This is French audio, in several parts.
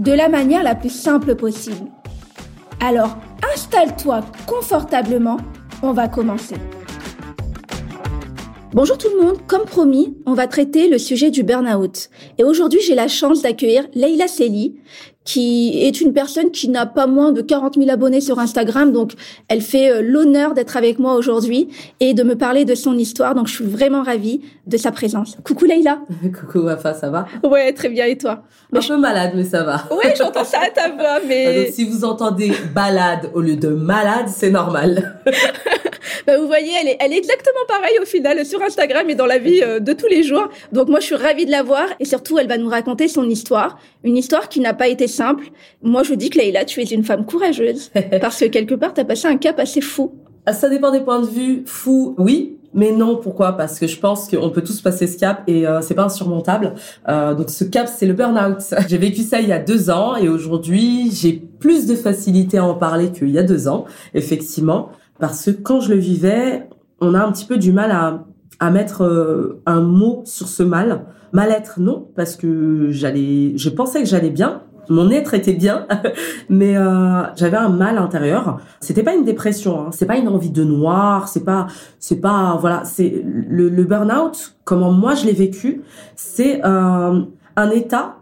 de la manière la plus simple possible. Alors, installe-toi confortablement, on va commencer. Bonjour tout le monde, comme promis, on va traiter le sujet du burn-out. Et aujourd'hui, j'ai la chance d'accueillir Leila Seli, qui est une personne qui n'a pas moins de 40 000 abonnés sur Instagram, donc elle fait euh, l'honneur d'être avec moi aujourd'hui et de me parler de son histoire, donc je suis vraiment ravie de sa présence. Coucou Leila Coucou Wafa, ça va? Ouais, très bien, et toi? Un peu malade, mais ça va. Oui, j'entends ça à ta voix, mais... donc si vous entendez balade au lieu de malade, c'est normal. bah, vous voyez, elle est, elle est exactement pareille au final sur Instagram et dans la vie euh, de tous les jours. Donc moi, je suis ravie de la voir et surtout, elle va nous raconter son histoire, une histoire qui n'a pas été simple. Moi, je dis que Leïla, tu es une femme courageuse parce que quelque part, tu as passé un cap assez fou. Ah, ça dépend des points de vue. Fou, oui, mais non, pourquoi? Parce que je pense qu'on peut tous passer ce cap et euh, c'est pas insurmontable. Euh, donc ce cap, c'est le burn-out. J'ai vécu ça il y a deux ans et aujourd'hui, j'ai plus de facilité à en parler qu'il y a deux ans, effectivement parce que quand je le vivais, on a un petit peu du mal à, à mettre euh, un mot sur ce mal. Mal-être, non, parce que j'allais, je pensais que j'allais bien, mon être était bien, mais euh, j'avais un mal intérieur. C'était pas une dépression, hein. c'est pas une envie de noir, c'est pas, c'est pas, voilà, c'est le, le burn-out. Comment moi je l'ai vécu, c'est euh, un état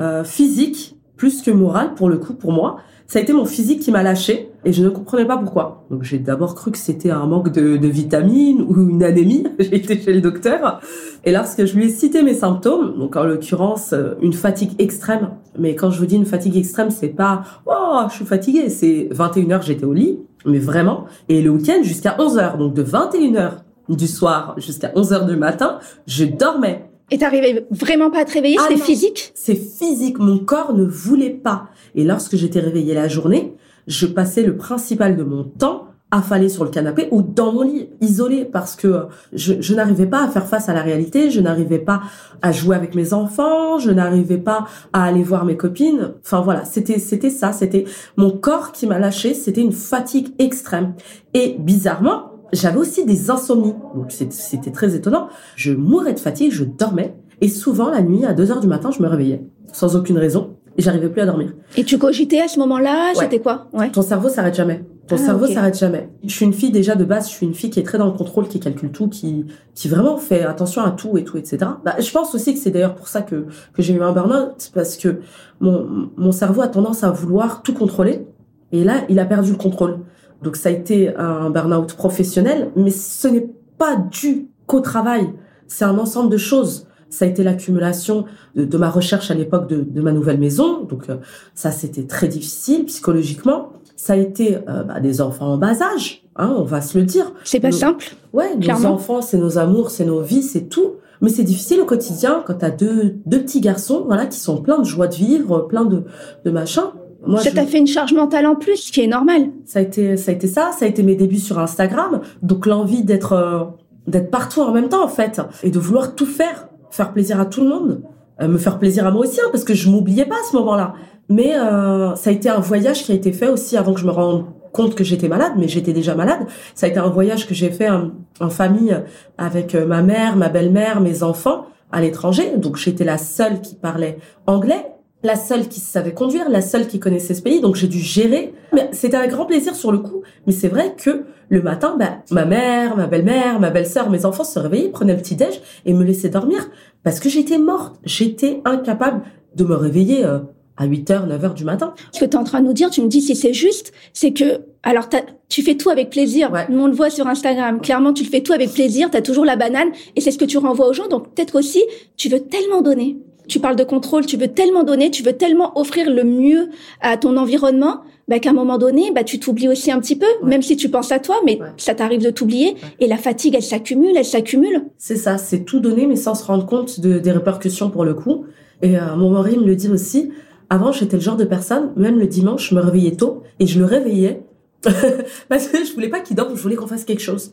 euh, physique plus que moral pour le coup pour moi ça a été mon physique qui m'a lâché et je ne comprenais pas pourquoi. Donc j'ai d'abord cru que c'était un manque de, vitamines ou une anémie. j'ai été chez le docteur et lorsque je lui ai cité mes symptômes, donc en l'occurrence euh, une fatigue extrême, mais quand je vous dis une fatigue extrême, c'est pas oh je suis fatiguée, c'est 21h j'étais au lit, mais vraiment et le week-end jusqu'à 11h, donc de 21h du soir jusqu'à 11h du matin, je dormais. Et t'arrivais vraiment pas à te réveiller, ah c'est physique? C'est physique, mon corps ne voulait pas. Et lorsque j'étais réveillée la journée, je passais le principal de mon temps affalée sur le canapé ou dans mon lit, isolée, parce que je, je n'arrivais pas à faire face à la réalité, je n'arrivais pas à jouer avec mes enfants, je n'arrivais pas à aller voir mes copines. Enfin voilà, c'était c'était ça, c'était mon corps qui m'a lâché, c'était une fatigue extrême. Et bizarrement, j'avais aussi des insomnies. Donc c'était très étonnant. Je mourais de fatigue, je dormais. Et souvent, la nuit, à 2 heures du matin, je me réveillais. Sans aucune raison. Et j'arrivais plus à dormir. Et tu cogitais à ce moment-là? C'était quoi? Ouais. Ton cerveau s'arrête jamais. Ton ah, cerveau s'arrête jamais. Je suis une fille déjà de base, je suis une fille qui est très dans le contrôle, qui calcule tout, qui qui vraiment fait attention à tout et tout, etc. Bah, je pense aussi que c'est d'ailleurs pour ça que que j'ai eu un burn-out, parce que mon mon cerveau a tendance à vouloir tout contrôler. Et là, il a perdu le contrôle. Donc ça a été un burn-out professionnel, mais ce n'est pas dû qu'au travail. C'est un ensemble de choses. Ça a été l'accumulation de, ma recherche à l'époque de, ma nouvelle maison. Donc euh, ça, c'était très difficile psychologiquement. Ça a été euh, bah, des enfants en bas âge, hein, on va se le dire. C'est pas simple. Ouais, nos enfants, c'est nos amours, c'est nos vies, c'est tout. Mais c'est difficile au quotidien quand tu as deux, deux petits garçons voilà, qui sont pleins de joie de vivre, pleins de, de machin. Moi, ça t'a fait une charge mentale en plus, ce qui est normal. Ça a été, ça a été ça. Ça a été mes débuts sur Instagram. Donc l'envie d'être, euh, d'être partout en même temps en fait, et de vouloir tout faire, faire plaisir à tout le monde, euh, me faire plaisir à moi aussi, hein, parce que je m'oubliais pas à ce moment-là. Mais euh, ça a été un voyage qui a été fait aussi avant que je me rende compte que j'étais malade, mais j'étais déjà malade. Ça a été un voyage que j'ai fait en, en famille avec ma mère, ma belle-mère, mes enfants à l'étranger. Donc j'étais la seule qui parlait anglais la seule qui savait conduire, la seule qui connaissait ce pays, donc j'ai dû gérer. Mais c'était un grand plaisir sur le coup. Mais c'est vrai que le matin, bah, ma mère, ma belle-mère, ma belle-sœur, mes enfants se réveillaient, prenaient le petit déj et me laissaient dormir parce que j'étais morte. J'étais incapable de me réveiller euh, à 8h, 9h du matin. Ce que tu es en train de nous dire, tu me dis si c'est juste, c'est que alors tu fais tout avec plaisir. Ouais. On le voit sur Instagram. Clairement, tu le fais tout avec plaisir, tu as toujours la banane et c'est ce que tu renvoies aux gens. Donc peut-être aussi, tu veux tellement donner tu parles de contrôle, tu veux tellement donner, tu veux tellement offrir le mieux à ton environnement, bah, qu'à un moment donné, bah, tu t'oublies aussi un petit peu, même si tu penses à toi, mais ça t'arrive de t'oublier. Et la fatigue, elle s'accumule, elle s'accumule. C'est ça, c'est tout donner, mais sans se rendre compte de, des répercussions pour le coup. Et euh, mon mari me le dit aussi, Avant, j'étais le genre de personne, même le dimanche, je me réveillais tôt et je le réveillais parce que je voulais pas qu'il dorme, je voulais qu'on fasse quelque chose.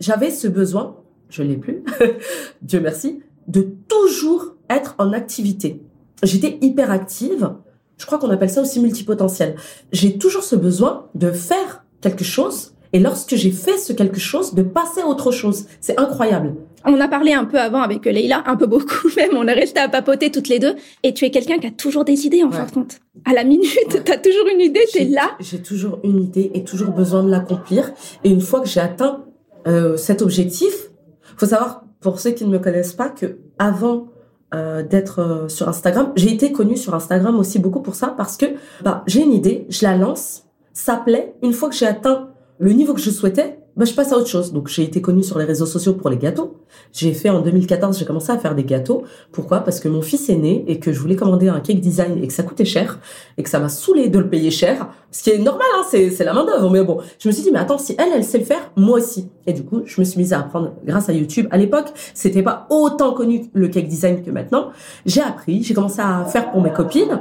J'avais ce besoin, je l'ai plus, Dieu merci, de toujours être en activité. J'étais hyper active. Je crois qu'on appelle ça aussi multipotentiel. J'ai toujours ce besoin de faire quelque chose et lorsque j'ai fait ce quelque chose, de passer à autre chose. C'est incroyable. On a parlé un peu avant avec Leïla, un peu beaucoup même. On est resté à papoter toutes les deux. Et tu es quelqu'un qui a toujours des idées, en fin de compte. À la minute, tu as toujours une idée, tu es là. J'ai toujours une idée et toujours besoin de l'accomplir. Et une fois que j'ai atteint euh, cet objectif, faut savoir, pour ceux qui ne me connaissent pas, que avant euh, d'être euh, sur Instagram, j'ai été connue sur Instagram aussi beaucoup pour ça parce que bah, j'ai une idée, je la lance, ça plaît. Une fois que j'ai atteint le niveau que je souhaitais, bah, je passe à autre chose. Donc, j'ai été connue sur les réseaux sociaux pour les gâteaux. J'ai fait en 2014, j'ai commencé à faire des gâteaux. Pourquoi? Parce que mon fils est né et que je voulais commander un cake design et que ça coûtait cher et que ça m'a saoulé de le payer cher. Ce qui est normal, hein, c'est, la main d'œuvre. Mais bon, je me suis dit, mais attends, si elle, elle sait le faire, moi aussi. Et du coup, je me suis mise à apprendre grâce à YouTube. À l'époque, c'était pas autant connu le cake design que maintenant. J'ai appris, j'ai commencé à faire pour mes copines.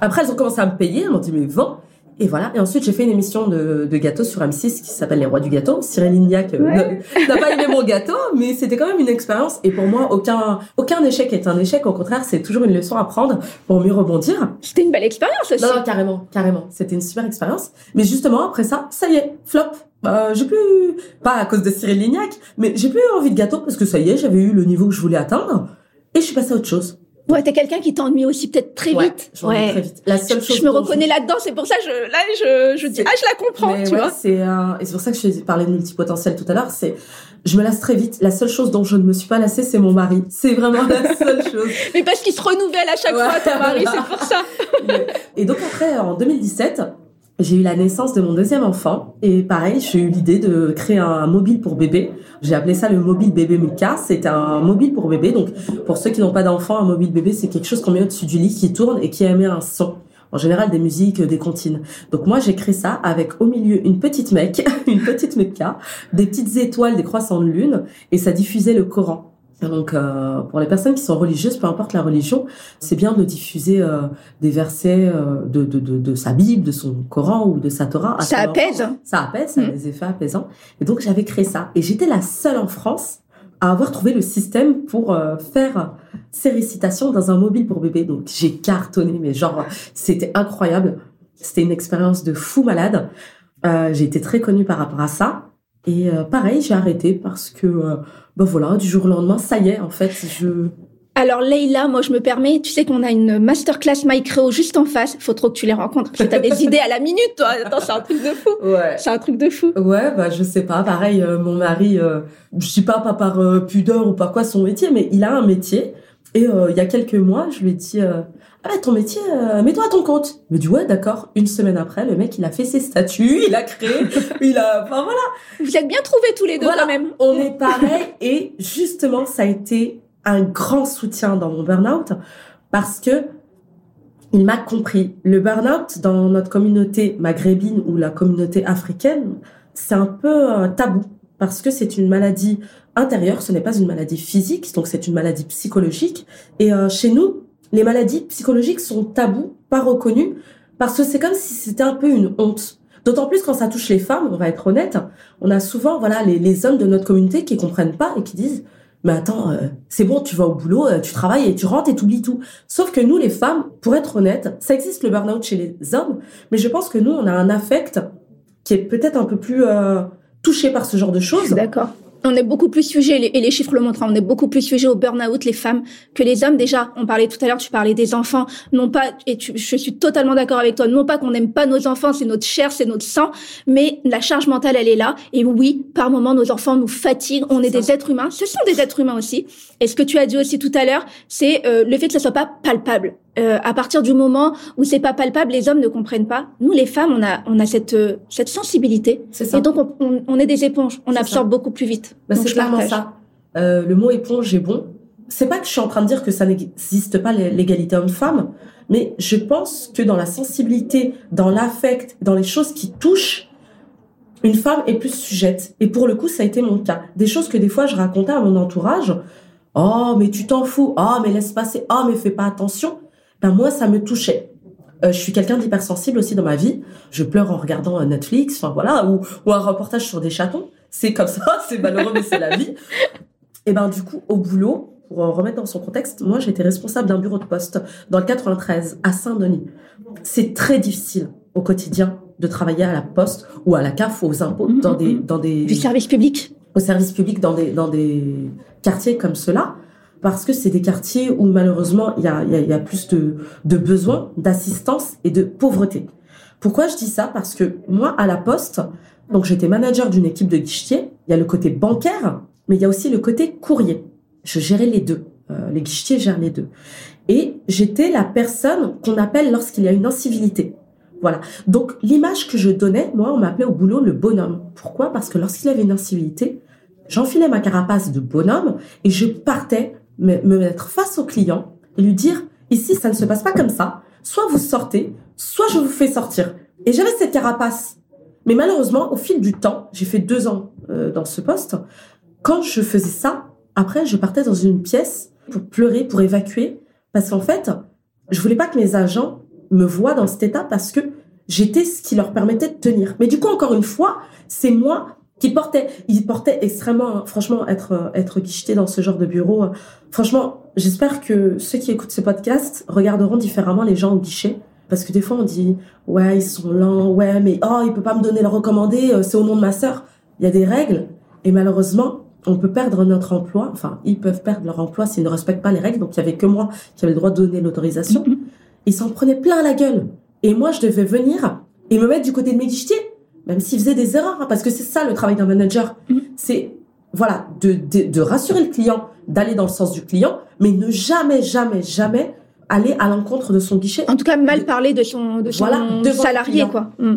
Après, elles ont commencé à me payer. Elles m'ont dit, mais vends. Et voilà. Et ensuite, j'ai fait une émission de, de gâteau sur M6 qui s'appelle Les Rois du Gâteau. Cyril Lignac euh, n'a pas aimé mon gâteau, mais c'était quand même une expérience. Et pour moi, aucun, aucun échec est un échec. Au contraire, c'est toujours une leçon à prendre pour mieux rebondir. C'était une belle expérience aussi. Non, non, carrément, carrément. C'était une super expérience. Mais justement, après ça, ça y est, flop. Euh, j'ai plus, pas à cause de Cyril Lignac, mais j'ai plus envie de gâteau parce que ça y est, j'avais eu le niveau que je voulais atteindre. Et je suis passée à autre chose. Ouais, t'es quelqu'un qui t'ennuie aussi peut-être très vite. Ouais, très vite. La seule chose je me reconnais là-dedans, c'est pour ça je là je je dis ah je la comprends, tu vois. C'est et c'est pour ça que je parlais de multipotentiel tout à l'heure, c'est je me lasse très vite. La seule chose dont je ne me suis pas lassée, c'est mon mari. C'est vraiment la seule chose. Mais parce qu'il se renouvelle à chaque fois, ton mari, c'est pour ça. et donc après, en 2017, j'ai eu la naissance de mon deuxième enfant et pareil, j'ai eu l'idée de créer un mobile pour bébé. J'ai appelé ça le mobile bébé Mika. C'est un mobile pour bébé. Donc pour ceux qui n'ont pas d'enfant, un mobile bébé, c'est quelque chose qu'on met au-dessus du lit qui tourne et qui émet un son. En général, des musiques, des comptines. Donc moi, j'ai créé ça avec au milieu une petite mec, une petite Mecca, des petites étoiles, des croissants de lune, et ça diffusait le Coran. Donc, euh, pour les personnes qui sont religieuses, peu importe la religion, c'est bien de diffuser euh, des versets euh, de, de, de, de, sa Bible, de son Coran ou de sa Torah. Ça apaise. Ça apaise, ça a mm. des effets apaisants. Et donc, j'avais créé ça. Et j'étais la seule en France à avoir trouvé le système pour faire ces récitations dans un mobile pour bébé. Donc, j'ai cartonné, mais genre, c'était incroyable. C'était une expérience de fou malade. j'ai été très connue par rapport à ça. Et pareil, j'ai arrêté parce que ben voilà, du jour au lendemain, ça y est, en fait, je... Alors Leïla, moi je me permets, tu sais qu'on a une masterclass MyCreo juste en face, faut trop que tu les rencontres, parce que t'as des idées à la minute, toi. Attends, c'est un truc de fou. Ouais. C'est un truc de fou. Ouais, bah je sais pas, pareil, euh, mon mari, euh, je sais pas, pas par euh, pudeur ou par quoi son métier, mais il a un métier. Et il y a quelques mois, je lui ai dit, ah ton métier, mets-toi à ton compte. Il me dit ouais, d'accord. Une semaine après, le mec, il a fait ses statuts, il a créé, il a, enfin voilà. Vous êtes bien trouvés tous les deux quand même. On est pareil et justement, ça a été un grand soutien dans mon burn-out parce que il m'a compris. Le burn-out dans notre communauté maghrébine ou la communauté africaine, c'est un peu un tabou parce que c'est une maladie intérieure, ce n'est pas une maladie physique, donc c'est une maladie psychologique. Et euh, chez nous, les maladies psychologiques sont tabous, pas reconnues, parce que c'est comme si c'était un peu une honte. D'autant plus quand ça touche les femmes, on va être honnête, on a souvent voilà les, les hommes de notre communauté qui comprennent pas et qui disent mais attends, euh, c'est bon, tu vas au boulot, euh, tu travailles et tu rentres et t'oublies tout. Sauf que nous, les femmes, pour être honnête, ça existe le burn-out chez les hommes, mais je pense que nous, on a un affect qui est peut-être un peu plus euh, touché par ce genre de choses. D'accord on est beaucoup plus sujet, et les chiffres le montrent, hein, on est beaucoup plus sujet au burn-out, les femmes, que les hommes. Déjà, on parlait tout à l'heure, tu parlais des enfants, non pas, et je suis totalement d'accord avec toi, non pas qu'on n'aime pas nos enfants, c'est notre chair, c'est notre sang, mais la charge mentale, elle est là. Et oui, par moments, nos enfants nous fatiguent, on est, des êtres humains, ce sont des êtres humains aussi. Et ce que tu as dit aussi tout à l'heure, c'est euh, le fait que ça soit pas palpable. Euh, à partir du moment où c'est pas palpable, les hommes ne comprennent pas. Nous, les femmes, on a, on a cette, euh, cette sensibilité. Ça. Et donc, on, on, est des éponges. On absorbe beaucoup plus vite. Bah, c'est clairement ça. Euh, le mot éponge est bon. C'est pas que je suis en train de dire que ça n'existe pas l'égalité homme-femme, mais je pense que dans la sensibilité, dans l'affect, dans les choses qui touchent, une femme est plus sujette. Et pour le coup, ça a été mon cas. Des choses que des fois je racontais à mon entourage. Oh, mais tu t'en fous. Oh, mais laisse passer. Oh, mais fais pas attention ben moi ça me touchait. Euh, je suis quelqu'un d'hypersensible aussi dans ma vie. Je pleure en regardant un Netflix, enfin voilà, ou, ou un reportage sur des chatons. C'est comme ça, c'est malheureux, mais c'est la vie. Et ben du coup, au boulot, pour remettre dans son contexte, moi j'étais responsable d'un bureau de poste dans le 93 à Saint-Denis. C'est très difficile au quotidien de travailler à la poste ou à la CAF ou aux impôts Mhm, dans des mhm. dans des Du service public. au service public dans des dans des quartiers comme cela parce que c'est des quartiers où malheureusement il y a plus de de besoins d'assistance et de pauvreté. Pourquoi je dis ça? Parce que moi à la poste, donc j'étais manager d'une équipe de guichetiers, il y a le côté bancaire, mais il y a aussi le côté courrier. Je gérais les deux. Euh, les guichetiers gèrent les deux. Et j'étais la personne qu'on appelle lorsqu'il y a une incivilité. Voilà. Donc l'image que je donnais, moi, on m'appelait au boulot le bonhomme. Pourquoi? Parce que lorsqu'il y avait une incivilité, j'enfilais ma carapace de bonhomme et je partais me, me mettre face au client et lui dire ici ça ne se passe pas comme ça. Soit vous sortez, soit je vous fais sortir. Et j'avais cette carapace. Mais malheureusement, au fil du temps, j'ai fait deux ans euh, dans ce poste. Quand je faisais ça, après, je partais dans une pièce pour pleurer, pour évacuer, parce qu'en fait, je voulais pas que mes agents me voient dans cet état parce que j'étais ce qui leur permettait de tenir. Mais du coup, encore une fois, c'est moi qui portais. Ils portaient extrêmement, franchement, être être guicheté dans ce genre de bureau. euh, Franchement, j'espère que ceux qui écoutent ce podcast regarderont différemment les gens au guichet. Parce que des fois, on dit, ouais, ils sont lents, ouais, mais oh, il peut pas me donner le recommandé, euh, c'est au nom de ma sœur. Il y a des règles. Et malheureusement, on peut perdre notre emploi. Enfin, ils peuvent perdre leur emploi s'ils ne respectent pas les règles. Donc, il y avait que moi qui avait le droit de donner l'autorisation. Mhm. Ils s'en prenaient plein la gueule. Et moi, je devais venir et me mettre du côté de mes guichetiers. Même s'ils faisaient des erreurs. hein, parce que c'est ça le travail d'un manager. Mhm. C'est, voilà, de, de, de rassurer le client, d'aller dans le sens du client, mais ne jamais, jamais, jamais aller à l'encontre de son guichet. En tout cas, mal parler de son, de son Voilà, salarié, quoi. Mm.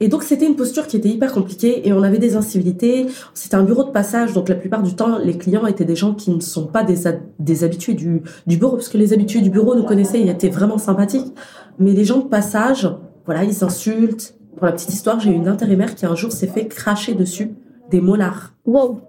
Et donc c'était une posture qui était hyper compliquée et on avait des incivilités. C'était un bureau de passage, donc la plupart du temps, les clients étaient des gens qui ne sont pas des, des habitués du, du bureau, parce que les habitués du bureau nous connaissaient, ils étaient vraiment sympathiques. Mais les gens de passage, voilà, ils s'insultent. Pour la petite histoire, j'ai eu une intérimaire qui un jour s'est fait cracher dessus des molars. Wow.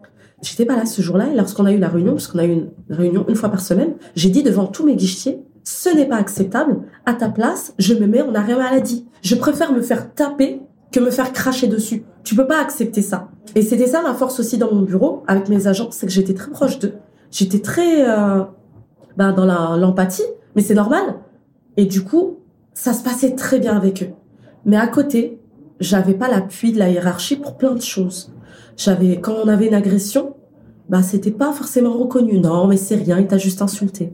J'étais pas là ce jour-là et lorsqu'on a eu la réunion, parce qu'on a eu une réunion une fois par semaine, j'ai dit devant tous mes guichetiers, ce n'est pas acceptable. À ta place, je me mets en arrêt maladie. Je préfère me faire taper que me faire cracher dessus. Tu peux pas accepter ça. Et c'était ça ma force aussi dans mon bureau avec mes agents, c'est que j'étais très proche d'eux. J'étais très euh, bah, dans la- l'empathie, mais c'est normal. Et du coup, ça se passait très bien avec eux. Mais à côté, j'avais pas l'appui de la hiérarchie pour plein de choses. J'avais quand on avait une agression, bah c'était pas forcément reconnu. Non, mais c'est rien, il t'a juste insulté.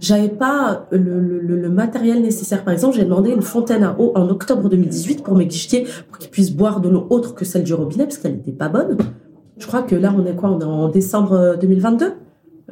J'avais pas le, matériel nécessaire. Par exemple, j'ai demandé une fontaine à eau en octobre 2018 pour mes guichetiers pour qu'ils puissent boire de l'eau autre que celle du robinet parce qu'elle n'était pas bonne. Je crois que là, on est quoi? On est en décembre euh, 2022.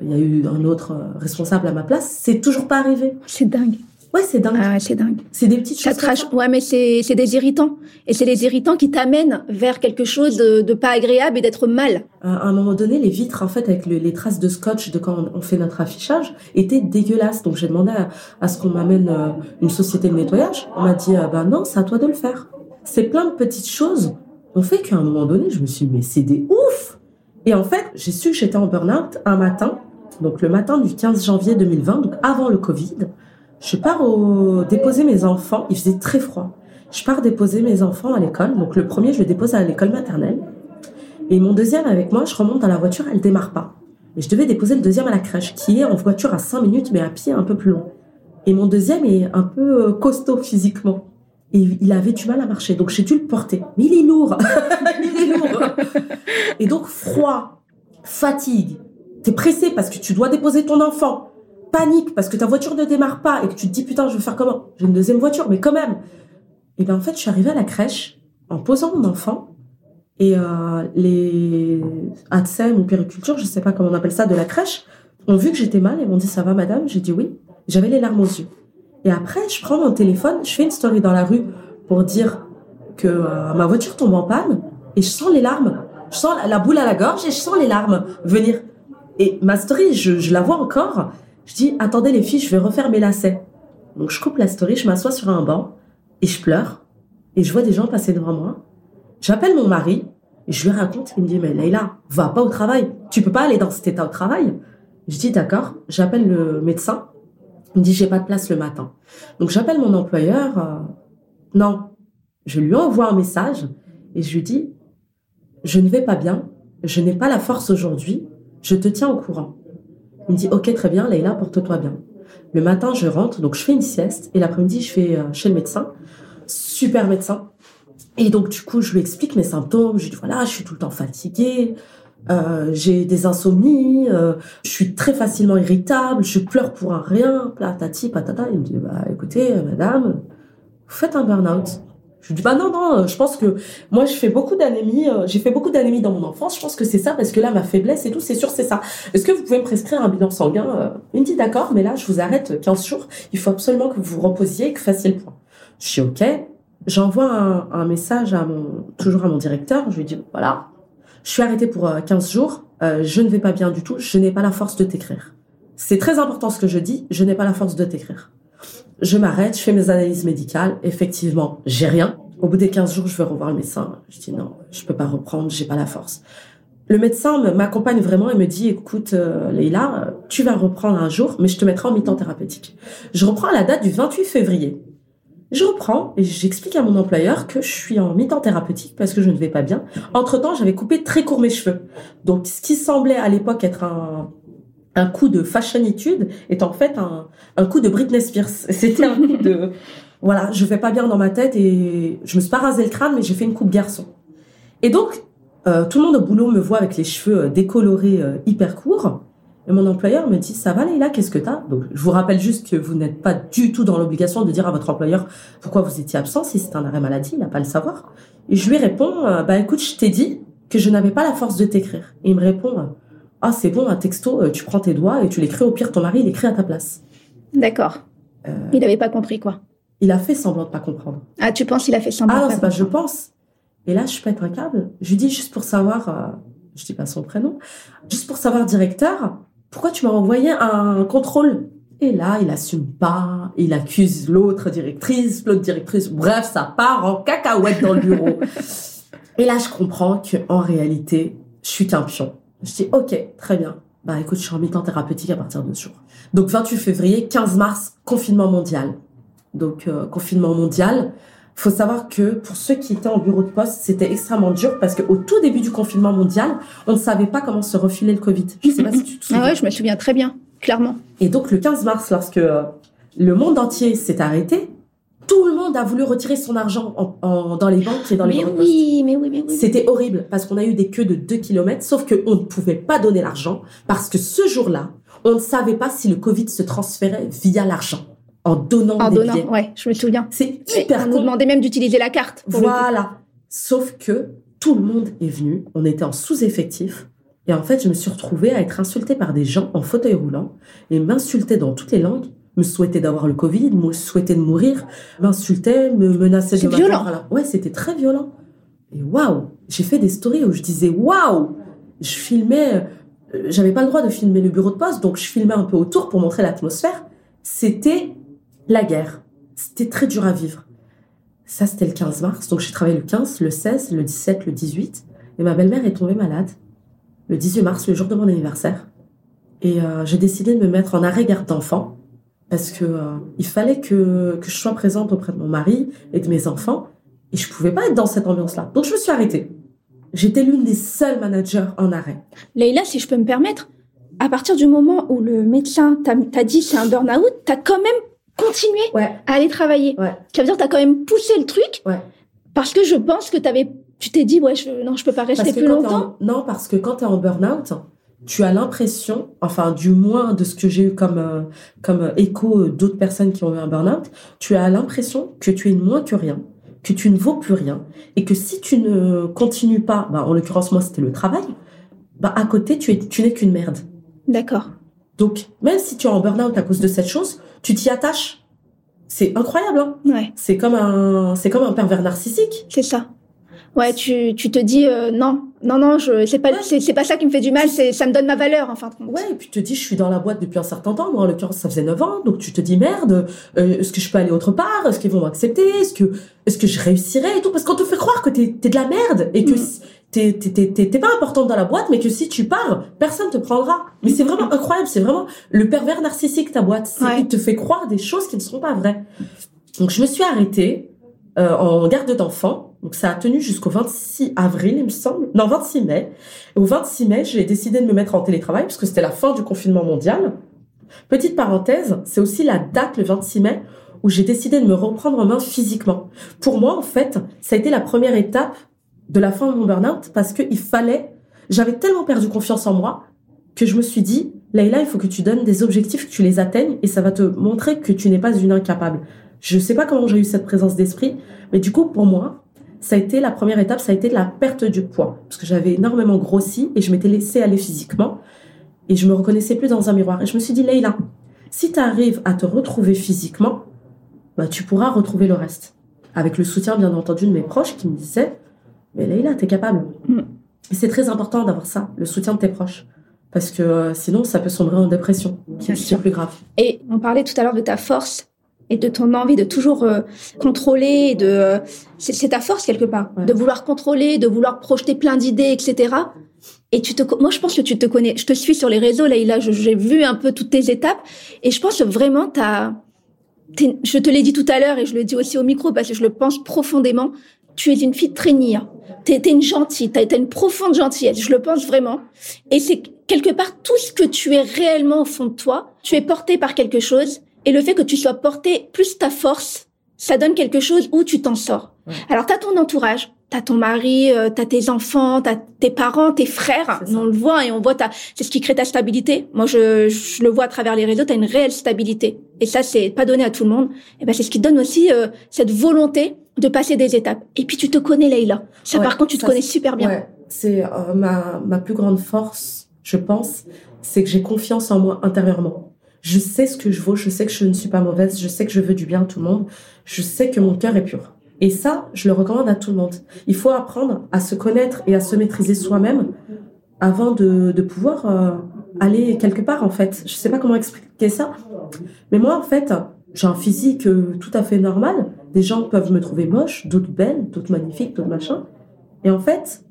Il y a eu un autre euh, responsable à ma place. C'est toujours pas arrivé. C'est dingue. Ouais, c'est dingue. Ah ouais, c'est dingue. C'est des petites Ça choses. ça. Ouais, mais c'est c'est des irritants. Et c'est les irritants qui t'amènent vers quelque chose de, de pas agréable et d'être mal. À un moment donné, les vitres, en fait, avec le- les traces de scotch de quand on, fait notre affichage, étaient dégueulasses. Donc j'ai demandé à, à ce qu'on m'amène euh, une société de nettoyage. On m'a dit, ah ben non, c'est à toi de le faire. C'est plein de petites choses ont fait qu'à un moment donné, je me suis dit, mais c'est des ouf Et en fait, j'ai su que j'étais en burn-out un matin, donc le matin du 15 janvier 2020, donc avant le Covid. Je pars au, déposer mes enfants, il faisait très froid. Je pars déposer mes enfants à l'école. Donc le premier, je le dépose à l'école maternelle. Et mon deuxième avec moi, je remonte dans la voiture, elle démarre pas. Et je devais déposer le deuxième à la crèche, qui est en voiture à 5 minutes, mais à pied un peu plus long. Et mon deuxième est un peu euh, costaud physiquement. Et il avait du mal à marcher, donc j'ai dû le porter. Mais il est lourd Il est lourd Et donc froid, fatigue, t'es pressé parce que tu dois déposer ton enfant, panique parce que ta voiture ne démarre pas et que tu te dis putain je vais faire comment? J'ai une deuxième voiture, mais quand même Et bien en fait je suis arrivée à la crèche en posant mon enfant et euh, les ATSEM ou périculture, je sais pas comment on appelle ça, de la crèche, ont vu que j'étais mal et m'ont dit ça va madame? J'ai dit oui. J'avais les larmes aux yeux. Et après, je prends mon téléphone, je fais une story dans la rue pour dire que euh, ma voiture tombe en panne et je sens les larmes. Je sens la, boule à la gorge et je sens les larmes venir. Et ma story, je la vois encore. Je dis attendez les filles, je vais refaire mes lacets. Donc je coupe la story, je m'assois sur un banc et je pleure. Et je vois des gens passer devant moi. J'appelle mon mari et je lui raconte. Il me dit mais Leïla, va pas au travail. Tu peux pas aller dans cet état au travail. Je dis d'accord. J'appelle le médecin Il me dit, j'ai pas de place le matin. Donc j'appelle mon employeur. euh, non, je lui envoie un message et je lui dis, je ne vais pas bien, je n'ai pas la force aujourd'hui, je te tiens au courant. Il me dit, ok, très bien, Leïla, porte-toi bien. Le matin, je rentre, donc je fais une sieste et l'après-midi, je vais euh, chez le médecin. Super médecin. Et donc, du coup, je lui explique mes symptômes. Je lui dis, voilà, je suis tout le temps fatiguée, euh, j'ai des insomnies, euh, je suis très facilement irritable, je pleure pour un rien, platati, patata. Il me dit, bah, écoutez, madame, vous faites un burn-out. Je lui dis, bah non, non, euh, je pense que moi, je fais beaucoup d'anémie, euh, j'ai fait beaucoup d'anémie dans mon enfance, je pense que c'est ça, parce que là, ma faiblesse et tout, c'est sûr, c'est ça. Est-ce que vous pouvez me prescrire un bilan sanguin euh Il me dit, d'accord, mais là, je vous arrête 15 jours, il faut absolument que vous vous reposiez que vous fassiez le point. Je suis OK, j'envoie un, message à mon, toujours à mon directeur, je lui dis, voilà, je suis arrêtée pour euh, 15 jours, je ne vais pas bien du tout, je n'ai pas la force de t'écrire. C'est très important ce que je dis, je n'ai pas la force de t'écrire. Je m'arrête, je fais mes analyses médicales, effectivement, j'ai rien. Au bout des 15 jours, je vais revoir le médecin. Je dis non, je peux pas reprendre, j'ai pas la force. Le médecin m'accompagne vraiment et me dit écoute euh, Leïla, tu vas reprendre un jour, mais je te mettrai en mi-temps thérapeutique. Je reprends à la date du 28 février. Je reprends et j'explique à mon employeur que je suis en mi-temps thérapeutique parce que je ne vais pas bien. Entre-temps, j'avais coupé très court mes cheveux. Donc, ce qui semblait à l'époque être un, un coup de fashionitude est en fait un, un coup de Britney Spears. C'était un coup de... Voilà, je vais pas bien dans ma tête et je me suis pas rasé le crâne, mais j'ai fait une coupe garçon. Et donc, euh, tout le monde au boulot me voit avec les cheveux euh, décolorés euh, hyper courts. Et mon employeur me dit, ça va Leïla, qu'est-ce que t'as? Donc, je vous rappelle juste que vous n'êtes pas du tout dans l'obligation de dire à votre employeur pourquoi vous étiez absent. Si c'est un arrêt maladie, il n'a pas à le savoir. Et je lui réponds, euh, bah écoute, je t'ai dit que je n'avais pas la force de t'écrire. Et il me répond, ah c'est bon, un texto, euh, tu prends tes doigts et tu l'écris. Au pire, ton mari, il écrit à ta place. D'accord. Euh, Il n'avait pas compris quoi. il a fait semblant de pas comprendre. Ah, tu penses qu'il a fait semblant Ah non, c'est pas je pense. Et là, je pète un câble. Je lui dis juste pour savoir, euh, je dis pas son prénom, juste pour savoir, directeur, pourquoi tu m'as envoyé un contrôle? Et là, il assume pas, il accuse l'autre directrice, l'autre directrice, bref, ça part en cacahuète dans le bureau. Et là, je comprends que en réalité, je suis qu'un pion. Je dis, ok, très bien. Bah écoute, je suis en mi-temps thérapeutique à partir de ce jour. Donc 28 février, 15 mars, confinement mondial. Donc euh, confinement mondial. Faut savoir que pour ceux qui étaient en bureau de poste, c'était extrêmement dur parce qu'au tout début du confinement mondial, on ne savait pas comment se refiler le Covid. Je sais pas si tu te souviens. Ah ouais, je me souviens très bien, clairement. Et donc le 15 mars, lorsque euh, le monde entier s'est arrêté, tout le monde a voulu retirer son argent en- en- dans les banques et dans les Mais oui, mais oui, mais oui. C'était horrible parce qu'on a eu des queues de 2 km, sauf qu'on ne pouvait pas donner l'argent parce que ce jour-là, on ne savait pas si le Covid se transférait via l'argent, en donnant En des donnant, billets. ouais, je me souviens. C'est hyper on nous demandait même d'utiliser la carte. Voilà. Sauf que tout le monde est venu, on était en sous-effectif. Et en fait, je me suis retrouvée à être insultée par des gens en fauteuil roulant et m'insultaient dans toutes les langues, me souhaitaient d'avoir le Covid, me souhaitaient de mourir, m'insultaient, me menaçaient de violent. la- Ouais, c'était très violent. Et waouh, j'ai fait des stories où je disais waouh, je filmais, euh, j'avais pas le droit de filmer le bureau de poste, donc je filmais un peu autour pour montrer l'atmosphère. C'était la guerre. C'était très dur à vivre. Ça, c'était le 15 mars. Donc, j'ai travaillé le 15, le 16, le 17, le 18. Et ma belle-mère est tombée malade le 18 mars, le jour de mon anniversaire. Et euh, j'ai décidé de me mettre en arrêt garde d'enfant parce que euh, il fallait que, que je sois présente auprès de mon mari et de mes enfants. Et je pouvais pas être dans cette ambiance-là. Donc, je me suis arrêtée. J'étais l'une des seules managers en arrêt. Leïla, si je peux me permettre, à partir du moment où le médecin t'a dit c'est un burn-out, t'as quand même continué Ouais, à aller travailler. ouais, Ça veut dire t'as quand même poussé le truc ouais. parce que je pense que t'avais, tu t'es dit ouais, je, non, je peux pas rester Parce plus t'es longtemps. en- Non, parce que quand tu es en burn-out, tu as l'impression, enfin du moins de ce que j'ai eu comme, euh, comme euh, écho euh, d'autres personnes qui ont eu un burn-out, tu as l'impression que tu es moins que rien, que tu ne vaux plus rien, et que si tu ne continues pas, bah, en l'occurrence moi c'était le travail, bah, à côté tu es tu n'es qu'une merde. D'accord. Donc même si tu es en burn-out à cause de cette chose, tu t'y attaches. C'est incroyable, hein Ouais, c'est comme un c'est comme un pervers narcissique. c'est ça. Ouais, tu, tu te dis euh, non, non, non, je, c'est pas, Ouais. c'est, c'est pas ça qui me fait du mal, c'est, ça me donne ma valeur en fin de compte. Ouais, et puis tu te dis, je suis dans la boîte depuis un certain temps. Moi, en l'occurrence, ça faisait 9 ans. Donc, tu te dis, merde, euh, est-ce que je peux aller autre part? Est-ce qu'ils vont m'accepter? Est-ce que, est-ce que je réussirai et tout? Parce qu'on te fait croire que t'es, t'es de la merde et que Mm. si- t'es pas importante dans la boîte, mais que si tu pars, personne te prendra. Mais c'est vraiment incroyable, c'est vraiment le pervers narcissique ta boîte. Il te fait croire des choses qui ne sont pas vraies. Donc je me suis arrêtée euh, en garde d'enfants. Donc ça a tenu jusqu'au 26 avril, il me semble. Non, 26 mai. au 26 mai, j'ai décidé de me mettre en télétravail parce que c'était la fin du confinement mondial. Petite parenthèse, c'est aussi la date, le 26 mai, où j'ai décidé de me reprendre en main physiquement. Pour moi, en fait, ça a été la première étape de la fin de mon burn-out parce qu'il fallait, j'avais tellement perdu confiance en moi que je me suis dit, Leïla, il faut que tu donnes des objectifs, que tu les atteignes et ça va te montrer que tu n'es pas une incapable. Je sais pas comment j'ai eu cette présence d'esprit, mais du coup, pour moi, ça a été la première étape, ça a été la perte du poids. Parce que j'avais énormément grossi et je m'étais laissée aller physiquement et je me reconnaissais plus dans un miroir. Et je me suis dit, Leïla, si tu arrives à te retrouver physiquement, bah, tu pourras retrouver le reste. Avec le soutien, bien entendu, de mes proches qui me disaient, mais Leïla, t'es capable. Mm. Et c'est très important d'avoir ça, le soutien de tes proches. Parce que euh, sinon, ça peut sombrer en dépression, qui est plus grave. Et on parlait tout à l'heure de ta force et de ton envie de toujours euh, contrôler, de euh, c'est ta force quelque part, de vouloir contrôler, de vouloir projeter plein d'idées, etc. Et tu te, moi je pense que tu te connais, je te suis sur les réseaux là, là j'ai vu un peu toutes tes étapes et je pense que vraiment t'as, je te l'ai dit tout à l'heure et je le dis aussi au micro parce que je le pense profondément, tu es une fille très nia. T'es es une gentille, t'as été une profonde gentillesse, je le pense vraiment. Et c'est quelque part tout ce que tu es réellement au fond de toi, tu es porté par quelque chose et le fait que tu sois porté plus ta force, ça donne quelque chose où tu t'en sors. Alors, tu as ton entourage, tu as ton mari, euh, tu as tes enfants, tu as tes parents, tes frères. On le voit et on voit, c'est ce qui crée ta stabilité. Moi, je, je le vois à travers les réseaux, tu as une réelle stabilité. Et ça, c'est pas donné à tout le monde. Et ben, c'est ce qui donne aussi euh, cette volonté de passer des étapes. Et puis, tu te connais, Leïla. Ça, par contre, tu te connais super bien. Ouais. C'est euh, ma, ma plus grande force, je pense, c'est que j'ai confiance en moi intérieurement. Je sais ce que je vaux, je sais que je ne suis pas mauvaise, je sais que je veux du bien à tout le monde, je sais que mon cœur est pur. Et ça, je le recommande à tout le monde. Il faut apprendre à se connaître et à se maîtriser soi-même avant de, pouvoir euh, aller quelque part, en fait. Je sais pas comment expliquer ça. Mais moi, en fait, j'ai un physique euh, tout à fait normal. Des gens peuvent me trouver moche, d'autres belles, d'autres magnifiques, d'autres machins. Et en fait,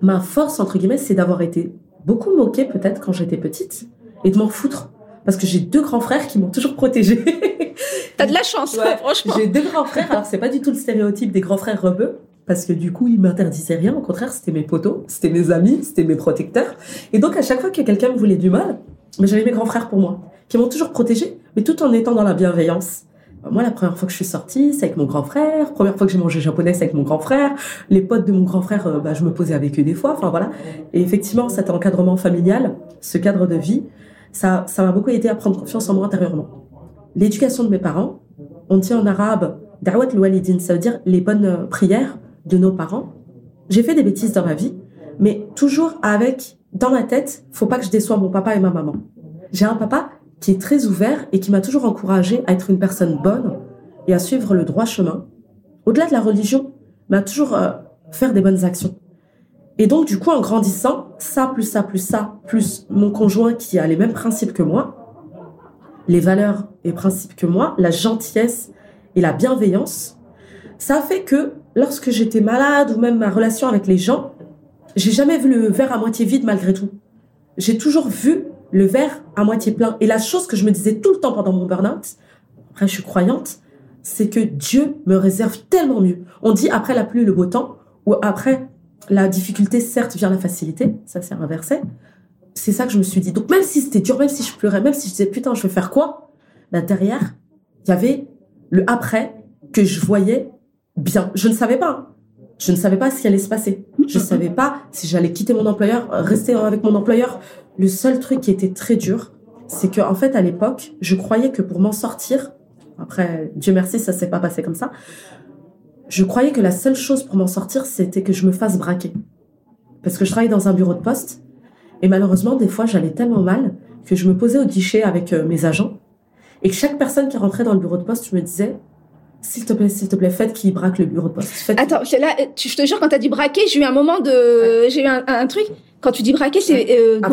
ma force, entre guillemets, c'est d'avoir été beaucoup moquée peut-être quand j'étais petite et de m'en foutre parce que j'ai deux grands frères qui m'ont toujours protégée. T'as de la chance, franchement. J'ai deux grands frères. Alors c'est pas du tout le stéréotype des grands frères rebeux, parce que du coup ils m'interdisaient rien. Au contraire, c'était mes potos, c'était mes amis, c'était mes protecteurs. Et donc à chaque fois que quelqu'un me voulait du mal, mais j'avais mes grands frères pour moi, qui m'ont toujours protégée, mais tout en étant dans la bienveillance. Moi, la première fois que je suis sortie, c'est avec mon grand frère. Première fois que j'ai mangé japonais, c'est avec mon grand frère. Les potes de mon grand frère, euh, bah, je me posais avec eux des fois. Enfin voilà. Et effectivement, cet encadrement familial, ce cadre de vie, ça, ça m'a beaucoup aidé à prendre confiance en moi intérieurement. L'éducation de mes parents, on dit en arabe da'wat ça veut dire les bonnes euh, prières de nos parents. J'ai fait des bêtises dans ma vie, mais toujours avec dans ma tête, faut pas que je déçoive mon papa et ma maman. J'ai un papa qui est très ouvert et qui m'a toujours encouragé à être une personne bonne et à suivre le droit chemin. Au-delà de la religion, m'a toujours euh, faire des bonnes actions. Et donc, du coup, en grandissant, ça, plus ça, plus ça, plus mon conjoint qui a les mêmes principes que moi, les valeurs et principes que moi, la gentillesse et la bienveillance, ça a fait que lorsque j'étais malade ou même ma relation avec les gens, j'ai jamais vu le verre à moitié vide malgré tout. J'ai toujours vu le verre à moitié plein. Et la chose que je me disais tout le temps pendant mon burn-out, après je suis croyante, c'est que Dieu me réserve tellement mieux. On dit après la pluie le beau temps, ou après la difficulté, certes, vient la facilité. Ça, c'est un verset. C'est ça que je me suis dit. Donc, même si c'était dur, même si je pleurais, même si je disais, putain, je vais faire quoi? Là, derrière, il y avait le après que je voyais bien. Je ne savais pas. Je ne savais pas ce qui allait se passer. Je ne savais pas si j'allais quitter mon employeur, rester avec mon employeur. Le seul truc qui était très dur, c'est que, en fait, à l'époque, je croyais que pour m'en sortir, après, Dieu merci, ça s'est pas passé comme ça, je croyais que la seule chose pour m'en sortir, c'était que je me fasse braquer. Parce que je travaille dans un bureau de poste. Et malheureusement, des fois, j'allais tellement mal que je me posais au guichet avec euh, mes agents. Et que chaque personne qui rentrait dans le bureau de poste, je me disais, s'il te plaît, s'il te plaît, faites qui braque le bureau de poste. Attends, là, je te jure, quand t'as dit braquer, j'ai eu un moment de, j'ai eu un, truc. Quand tu dis braquer, c'est euh, un,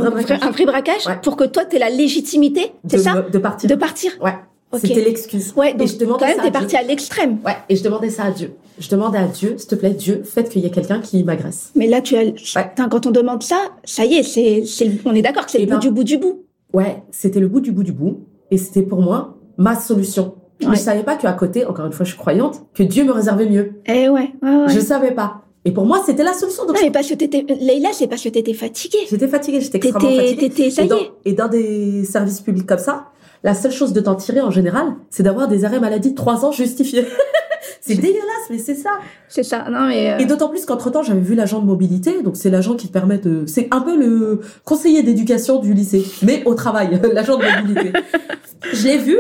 vrai braquage, pour que toi, t'aies la légitimité, c'est ça De partir. De partir. Ouais. C'était l'excuse. Ouais, donc et je demandais quand même, t'es à Dieu. parti à l'extrême. Ouais, et je demandais ça à Dieu. Je demandais à Dieu, s'il te plaît, Dieu, faites qu'il y ait quelqu'un qui m'agresse. Mais là, tu as. Putain, quand on demande ça, ça y est, c'est, on est d'accord que c'est Eh le ben, bout du bout du bout. Ouais, c'était le bout du bout du bout. Et c'était pour moi ma solution. Ouais. Mais je savais pas qu'à côté, encore une fois, je suis croyante, que Dieu me réservait mieux. Eh ouais, ouais, ouais. Je savais pas. Et pour moi, c'était la solution. Donc, Non, mais parce que t'étais, Leïla, c'est parce que t'étais fatiguée. j'étais fatiguée, j'étais extrêmement fatiguée. t'étais, ça et, y dans, est. et dans des services publics comme ça, la seule chose de t'en tirer en général, c'est d'avoir des arrêts maladie de 3 ans justifiés. c'est dégueulasse, mais c'est ça. C'est ça. Non, mais. euh, Et d'autant plus qu'entre temps, j'avais vu l'agent de mobilité, donc c'est l'agent qui te permet de, c'est un peu le conseiller d'éducation du lycée, mais au travail, l'agent de mobilité. je l'ai vu,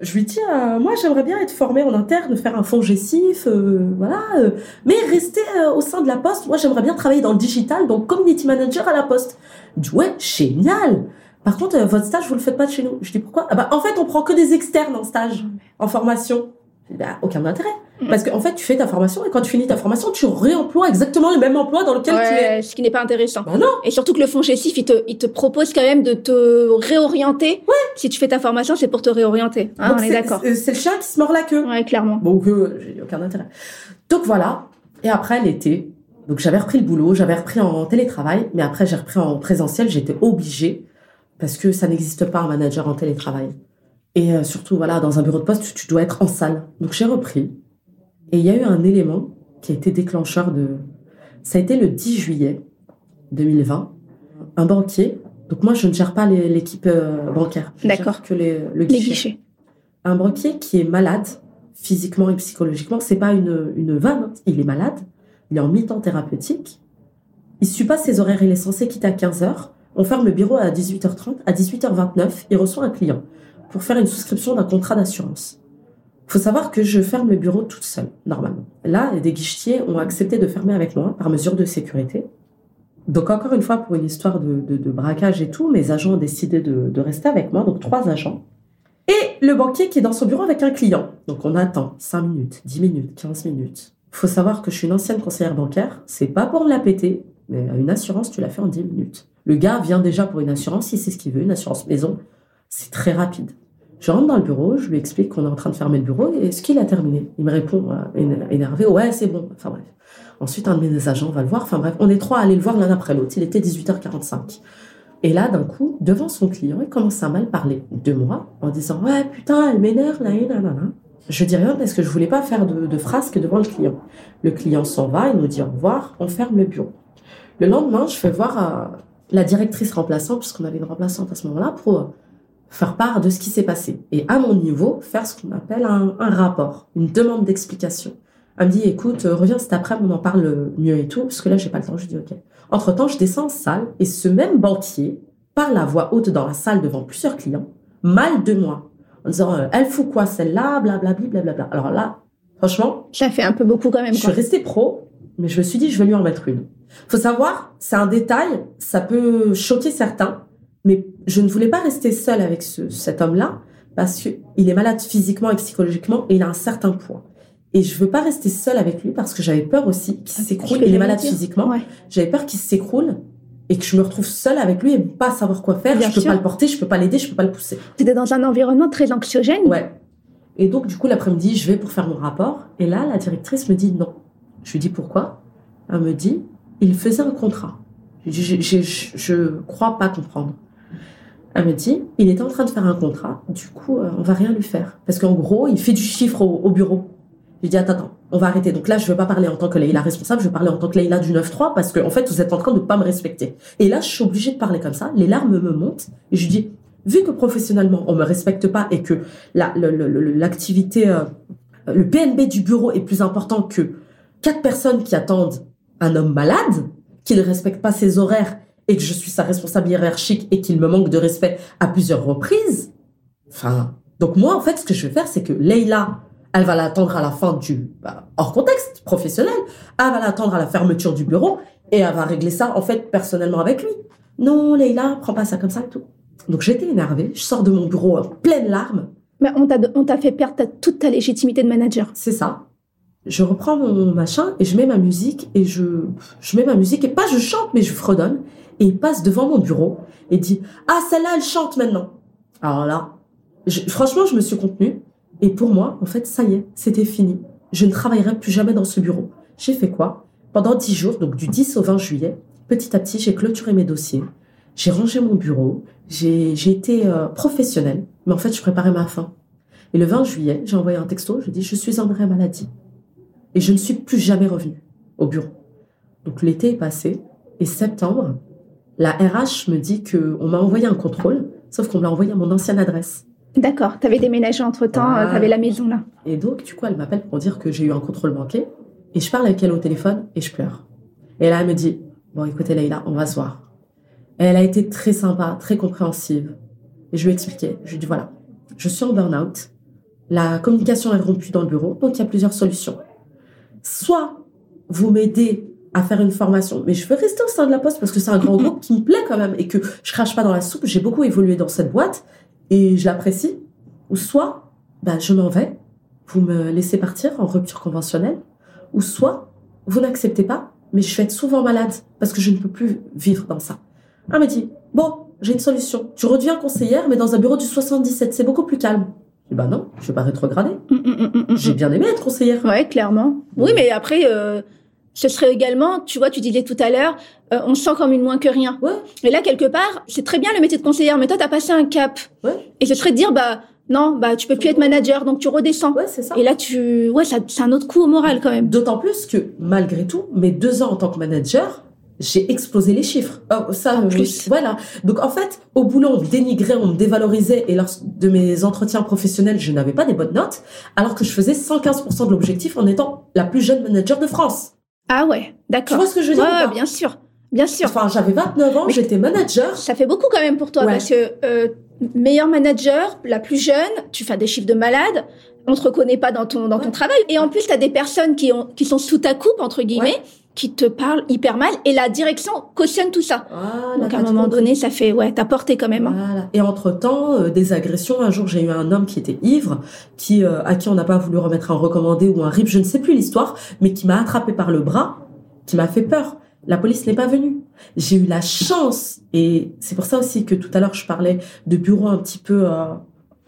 je lui dis, euh, moi j'aimerais bien être formé en interne, faire un fonds gessif, euh, voilà, euh, mais rester au sein de la poste. Moi j'aimerais bien travailler dans le digital, donc community manager à la poste. Il dit, ouais, génial. Par contre, euh, votre stage, vous le faites pas de chez nous. Je dis pourquoi? Ah bah en fait, on prend que des externes en stage, en formation. Bah, aucun intérêt. Mm. Parce qu'en fait, tu fais ta formation et quand tu finis ta formation, tu réemploies exactement le même emploi dans lequel tu es. ouais, ce qui n'est pas intéressant. Bah non. Et surtout que le fonds Gessif, il te, il te propose quand même de te réorienter. Si tu fais ta formation, c'est pour te réorienter. Hein, Donc on est c'est- d'accord. c'est- C'est le chien qui se mord la queue. Ouais, clairement. Donc euh, j'ai aucun intérêt. Donc voilà. Et après l'été, donc j'avais repris le boulot, j'avais repris en télétravail, mais après j'ai repris en présentiel. J'étais obligée parce que ça n'existe pas un manager en télétravail. Et euh, surtout voilà, dans un bureau de poste, tu, tu dois être en salle. Donc j'ai repris. Et il y a eu un élément qui a été déclencheur de. Ça a été le 10 juillet 2020. Un banquier. Donc moi je ne gère pas les- l'équipe euh, bancaire. D'accord. Que les, le Les guichet guichets. un banquier qui est malade physiquement et psychologiquement, c'est pas une, une vanne, il est malade, il est en mi-temps thérapeutique, il suit pas ses horaires, il est censé quitter à 15h, on ferme le bureau à 18h30, à 18h29, il reçoit un client pour faire une souscription d'un contrat d'assurance. faut savoir que je ferme le bureau toute seule, normalement. Là, des guichetiers ont accepté de fermer avec moi par mesure de sécurité. Donc encore une fois, pour une histoire de, braquage et tout, mes agents ont décidé de, de rester avec moi, donc trois agents. Et le banquier qui est dans son bureau avec un client. Donc on attend 5 minutes, 10 minutes, 15 minutes. faut savoir que je suis une ancienne conseillère bancaire. C'est pas pour me la péter, mais une assurance, tu la fais en 10 minutes. Le gars vient déjà pour une assurance, il sait ce qu'il veut, une assurance maison. C'est très rapide. Je rentre dans le bureau, je lui explique qu'on est en train de fermer le bureau et est-ce qu'il a terminé? Il me répond euh, éner- énervé, ouais, c'est bon. Enfin bref. Ensuite, un de mes agents va le voir. Enfin bref, on est trois à aller le voir l'un après l'autre. Il était 18h45. Et là, d'un coup, devant son client, il commence à mal parler de moi en disant Ouais, putain, elle m'énerve, là, et nanana. Je dis rien parce que je voulais pas faire de, de frasques devant le client. Le client s'en va, il nous dit au revoir, on ferme le bureau. Le lendemain, je fais voir euh, la directrice remplaçante, puisqu'on avait une remplaçante à ce moment-là, pour faire part de ce qui s'est passé. Et à mon niveau, faire ce qu'on appelle un, un rapport, une demande d'explication. Elle me dit, écoute, euh, reviens cet après-midi, on en parle mieux et tout, parce que là, j'ai pas le temps. Je dis, ok. Entre-temps, je descends en salle, et ce même banquier parle à voix haute dans la salle devant plusieurs clients, mal de moi, en disant, euh, elle fout quoi celle-là, blablabli, blablabla. Alors là, franchement, Ça fait un peu beaucoup quand même. je suis restée pro, mais je me suis dit, je vais lui en mettre une. Faut savoir, c'est un détail, ça peut choquer certains, mais je ne voulais pas rester seule avec ce, cet homme-là, parce qu'il est malade physiquement et psychologiquement, et il a un certain poids. Et je veux pas rester seule avec lui parce que j'avais peur aussi qu'il s'écroule. que Il est malade dire. physiquement. Ouais. J'avais peur qu'il s'écroule et que je me retrouve seule avec lui et pas savoir quoi faire. Bien je peux sûr. pas le porter, je peux pas l'aider, je peux pas le pousser. T'étais dans un environnement très anxiogène. Ouais. Et donc, du coup, l'après-midi, je vais pour faire mon rapport. Et là, la directrice me dit non. Je lui dis pourquoi? Elle me dit il faisait un contrat. Je, je, je, je, je crois pas comprendre. Elle me dit il était en train de faire un contrat. Du coup, euh, on va rien lui faire. Parce qu'en gros, il fait du chiffre au, au bureau. J'ai dit attends, attends, on va arrêter. Donc là, je veux pas parler en tant que Leïla responsable, je veux parler en tant que Leïla du 9-3 parce que, en fait, vous êtes en train de pas me respecter. Et là, je suis obligée de parler comme ça. Les larmes me montent. Et je dis vu que professionnellement, on me respecte pas et que la- le- le- l'activité, euh, le PNB du bureau est plus important que quatre personnes qui attendent un homme malade, qui ne respecte pas ses horaires et que je suis sa responsable hiérarchique et qu'il me manque de respect à plusieurs reprises. Enfin, donc moi, en fait, ce que je vais faire, c'est que Leïla, elle va l'attendre à la fin du, bah, hors contexte professionnel, elle va l'attendre à la fermeture du bureau et elle va régler ça, en fait, personnellement avec lui. Non, Leïla, prends pas ça comme ça et tout. Donc j'étais énervée, je sors de mon bureau en pleine larmes, Mais on t'a on t'a fait perdre toute ta légitimité de manager. c'est ça. Je reprends mon machin et je mets ma musique et je, je mets ma musique et pas je chante mais je fredonne et il passe devant mon bureau et dit ah celle-là elle chante maintenant. Alors là franchement, je me suis contenue. Et pour moi, en fait, ça y est, c'était fini. Je ne travaillerai plus jamais dans ce bureau. J'ai fait quoi? Pendant dix jours, donc du 10 au 20 juillet, petit à petit, j'ai clôturé mes dossiers. J'ai rangé mon bureau. J'ai été euh, professionnelle. Mais en fait, je préparais ma fin. Et le 20 juillet, j'ai envoyé un texto. Je dis, je suis en arrêt maladie. Et je ne suis plus jamais revenue au bureau. Donc l'été est passé. Et septembre, la RH me dit qu'on m'a envoyé un contrôle, sauf qu'on me l'a envoyé à mon ancienne adresse. D'accord, tu avais déménagé entre-temps, tu avais la maison là. Et donc, du coup, elle m'appelle pour dire que j'ai eu un contrôle manqué. Et je parle avec elle au téléphone et je pleure. Et là, elle me dit, bon, écoutez, Leïla, on va se voir. Et elle a été très sympa, très compréhensive. Et je lui ai expliqué. Je lui ai dit, voilà, je suis en burn-out. La communication est rompue dans le bureau, donc il y a plusieurs solutions. Soit vous m'aidez à faire une formation, mais je veux rester au sein de la poste parce que c'est un grand groupe qui me plaît quand même et que je crache pas dans la soupe. J'ai beaucoup évolué dans cette boîte et je l'apprécie. Ou soit, bah, je m'en vais, vous me laissez partir en rupture conventionnelle, ou soit vous n'acceptez pas, mais je vais être souvent malade parce que je ne peux plus vivre dans ça. Elle m'a dit, bon, j'ai une solution. Tu redeviens conseillère, mais dans un bureau du 77, c'est beaucoup plus calme. Bah non, je vais pas rétrograder. Mm, mm, mm, j'ai bien aimé être conseillère. Ouais, clairement. Oui, mais après, euh, ce serait également, tu vois, tu disais tout à l'heure, euh, on se sent comme une moins que rien. Ouais. Et là, quelque part, c'est très bien le métier de conseillère, mais toi, t'as passé un cap. Ouais. Et ce serait de dire, bah, non, bah, tu peux plus être manager, donc tu redescends. Ouais, c'est ça. Et là, tu, ouais, ça, c'est un autre coup au moral quand même. D'autant plus que, malgré tout, mes deux ans en tant que manager, j'ai explosé les chiffres. Oh, ça, plus. voilà. Donc en fait, au boulot, on me dénigrait, on me dévalorisait, et lors de mes entretiens professionnels, je n'avais pas des bonnes notes, alors que je faisais 115% de l'objectif en étant la plus jeune manager de France. Ah ouais, d'accord. Tu vois ce que je veux dire Ouais, bien sûr. Bien sûr. Enfin, j'avais 29 ans, j'étais manager. Ça fait beaucoup quand même pour toi parce que euh, meilleur manager, la plus jeune, tu fais des chiffres de malade, on te reconnaît pas dans ton dans ton travail et en plus tu as des personnes qui ont qui sont sous ta coupe entre guillemets. Qui te parlent hyper mal et la direction cautionne tout ça. Donc à un moment donné, ça fait ouais, t'as porté quand même. Hein. Voilà. Et entre temps, euh, des agressions. Un jour, j'ai eu un homme qui était ivre, qui euh, à qui on n'a pas voulu remettre un recommandé ou un RIP, je ne sais plus l'histoire, mais qui m'a attrapé par le bras, qui m'a fait peur. La police n'est pas venue. J'ai eu la chance, et c'est pour ça aussi que tout à l'heure je parlais de bureau un petit peu, euh,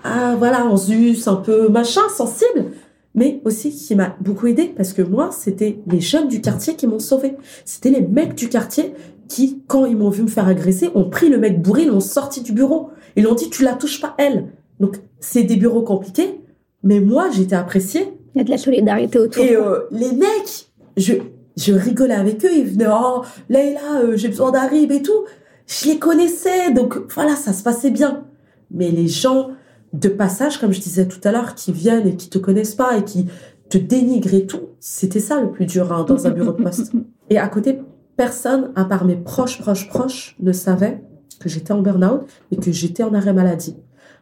ah voilà, en zus, un peu machin, sensible, mais aussi qui m'a beaucoup aidé parce que moi, c'était les jeunes du quartier qui m'ont sauvé. C'était les mecs du quartier qui, quand ils m'ont vu me faire agresser, ont pris le mec bourré, l'ont sorti du bureau. Ils l'ont dit, tu la touches pas, elle. Donc, c'est des bureaux compliqués, mais moi, j'étais appréciée. Il y a de la solidarité autour. Et euh, les mecs, je, je rigolais avec eux, ils venaient, oh, Leïla, euh, j'ai besoin rib et tout. Je les connaissais, donc voilà, ça se passait bien. Mais les gens de passage, comme je disais tout à l'heure, qui viennent et qui te connaissent pas et qui te dénigrent et tout, c'était ça le plus dur hein, dans un bureau de poste. Et à côté, personne, à part mes proches, proches, proches, ne savait que j'étais en burn-out et que j'étais en arrêt maladie.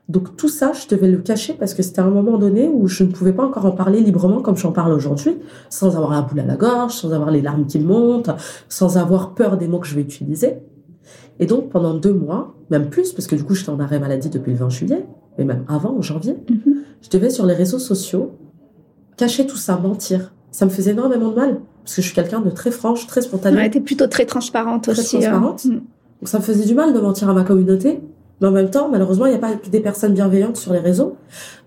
Donc tout ça, je devais le cacher parce que c'était un moment donné où je ne pouvais pas encore en parler librement comme j'en parle aujourd'hui, sans avoir la boule à la gorge, sans avoir les larmes qui montent, sans avoir peur des mots que je vais utiliser. Et donc pendant deux mois, même plus, parce que du coup j'étais en arrêt maladie depuis le 20 juillet, mais même avant, en janvier, mhm. je devais sur les réseaux sociaux cacher tout ça, mentir. Ça me faisait énormément de mal, parce que je suis quelqu'un de très franche, très spontanée. Ouais, t'es plutôt très transparente aussi. Très hein. transparente. Mm. Donc ça me faisait du mal de mentir à ma communauté, mais en même temps, malheureusement, il n'y a pas que des personnes bienveillantes sur les réseaux.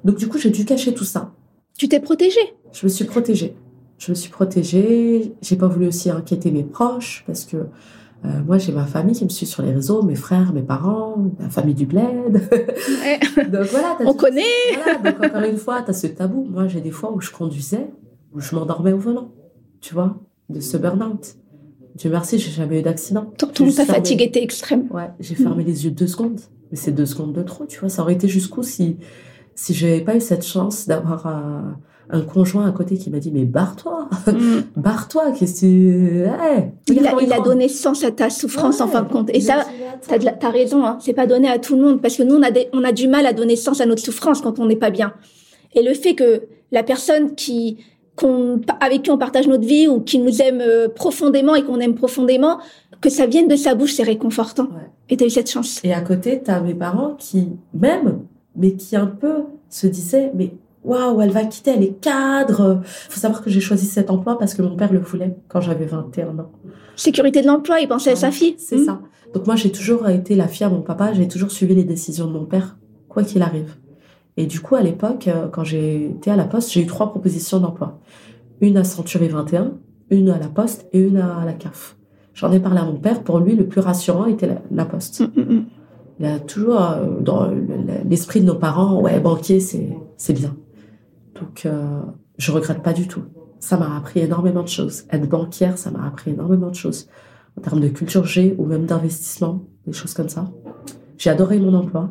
Donc du coup, j'ai dû cacher tout ça. Tu t'es protégée Je me suis protégée. Je me suis protégée. J'ai pas voulu aussi inquiéter mes proches parce que euh, moi, j'ai ma famille qui me suit sur les réseaux, mes frères, mes parents, la famille du bled. donc voilà. On connaît. Voilà, donc encore une fois, tu as ce tabou. Moi, j'ai des fois où je conduisais, où je m'endormais au volant, tu vois, de ce burn-out. Dieu merci, j'ai jamais eu d'accident. Tant ta fatigue était extrême. Ouais, j'ai fermé les yeux deux secondes. Mais c'est deux secondes de trop, tu vois. Ça aurait été jusqu'où si, si j'avais pas eu cette chance d'avoir un, un, conjoint à côté qui m'a dit, mais barre-toi, mm. barre-toi, qu'est-ce que il, a, il a, donné sens à ta souffrance en fin de compte. Et ça, t'as, as raison, hein. C'est pas donné à tout le monde parce que nous, on a, on a du mal à donner sens à notre souffrance quand on n'est pas bien. Et le fait que la personne qui, avec qui on partage notre vie ou qui nous aime euh, profondément et qu'on aime profondément, que ça vienne de sa bouche, c'est réconfortant. Ouais. Et t'as eu cette chance. Et à côté, t'as mes parents qui m'aiment, mais qui un peu se disaient, mais waouh, elle va quitter, elle est cadre. Faut savoir que j'ai choisi cet emploi parce que mon père le voulait quand j'avais 21 ans. Sécurité de l'emploi, il pensait à sa fille. C'est ça. Donc moi, j'ai toujours été la fille à mon papa, j'ai toujours suivi les décisions de mon père, quoi qu'il arrive. Et du coup, à l'époque, euh, quand j'étais à la Poste, j'ai eu trois propositions d'emploi. Une à Century 21, une à la Poste et une à la CAF. J'en ai parlé à mon père. Pour lui, le plus rassurant était la, Poste. Mm, mm, mm. Il a toujours, euh, dans l'esprit de nos parents, ouais, banquier, c'est bien. Donc, euh, je regrette pas du tout. Ça m'a appris énormément de choses. Être banquière, ça m'a appris énormément de choses. En termes de culture G ou même d'investissement, des choses comme ça. J'ai adoré mon emploi.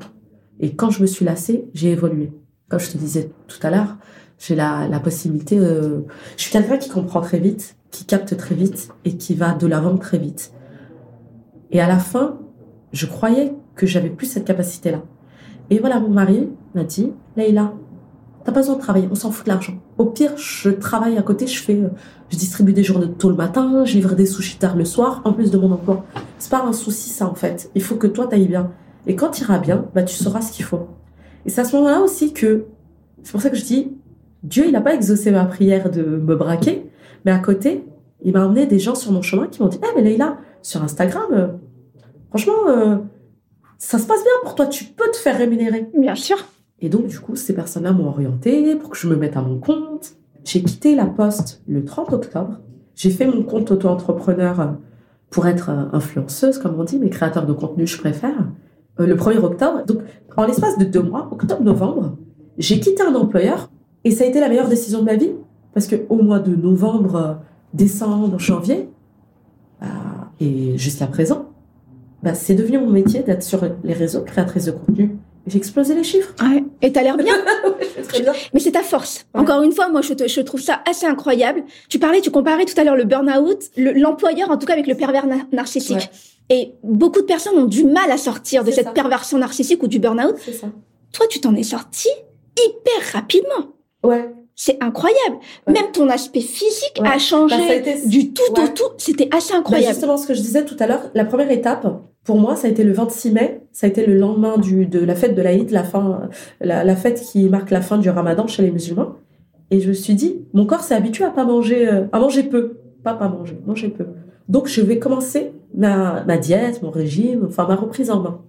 Et quand je me suis lassée, j'ai évolué. Comme je te disais tout à l'heure, j'ai la, la possibilité. Euh, je suis quelqu'un qui comprend très vite, qui capte très vite et qui va de l'avant très vite. Et à la fin, je croyais que j'avais plus cette capacité-là. Et voilà, mon mari m'a dit, Leïla, t'as pas besoin de travailler, on s'en fout de l'argent. Au pire, je travaille à côté, je fais, euh, je distribue des journées tôt le matin, je livre des sushis tard le soir, en plus de mon emploi. C'est pas un souci, ça, en fait. Il faut que toi, t'ailles bien. Et quand iras bien, bah, tu sauras ce qu'il faut. Et c'est à ce moment-là aussi que, c'est pour ça que je dis, Dieu, il n'a pas exaucé ma prière de me braquer, mais à côté, il m'a emmené des gens sur mon chemin qui m'ont dit, eh, mais Leïla, sur Instagram, euh, franchement, euh, ça se passe bien pour toi, tu peux te faire rémunérer. Bien sûr. Et donc, du coup, ces personnes-là m'ont orienté pour que je me mette à mon compte. J'ai quitté la poste le 30 octobre. J'ai fait mon compte auto-entrepreneur pour être influenceuse, comme on dit, mais créateur de contenu, je préfère. Euh, le 1er octobre. Donc, en l'espace de deux mois, octobre-novembre, j'ai quitté un employeur et ça a été la meilleure décision de ma vie parce que au mois de novembre, décembre, janvier, et jusqu'à présent, bah, c'est devenu mon métier d'être sur les réseaux, créatrice de contenu. J'ai explosé les chiffres. Ouais. Et t'as l'air bien. Mais c'est ta force. Encore une fois, moi, je, je, trouve ça assez incroyable. Tu parlais, tu comparais tout à l'heure le burn-out, l'employeur, en tout cas, avec le pervers narcissique. Et beaucoup de personnes ont du mal à sortir de cette perversion narcissique ou du burn-out. Toi, tu t'en es sorti hyper rapidement. Ouais. C'est incroyable. Même ton aspect physique a changé bah, du tout au tout. C'était assez bah, incroyable. justement, ce que je disais tout à l'heure, la première étape, pour moi, ça a été le 26 mai. Ça a été le lendemain de la fête de l'Aïd, la fin, la, fête qui marque la fin du ramadan chez les musulmans. Et je me suis dit, mon corps s'est habitué à pas manger, euh, à manger peu. Pas pas manger, manger peu. Donc, je vais commencer ma, ma diète, mon régime, enfin, ma reprise en main.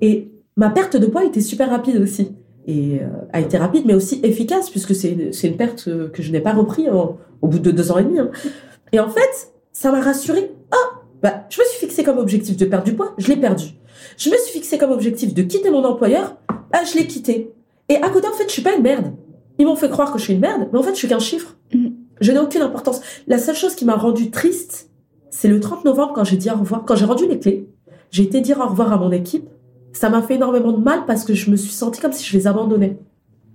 Et ma perte de poids était super rapide aussi. Et euh, a été rapide, mais aussi efficace, puisque c'est une, une perte que je n'ai pas repris au bout de deux ans et demi. Hein. Et en fait, ça m'a rassurée. Ah, bah, je me suis fixé comme objectif de perdre du poids, je l'ai perdu. Je me suis fixé comme objectif de quitter mon employeur, bah, je l'ai quitté. Et à côté, en fait, je suis pas une merde. Ils m'ont fait croire que je suis une merde, mais en fait, je suis qu'un chiffre. Mm. Je n'ai aucune importance. La seule chose qui m'a rendue triste, c'est le 30 novembre quand j'ai dit au revoir, quand j'ai rendu les clés, j'ai été dire au revoir à mon équipe. Ça m'a fait énormément de mal parce que je me suis sentie comme si je les abandonnais.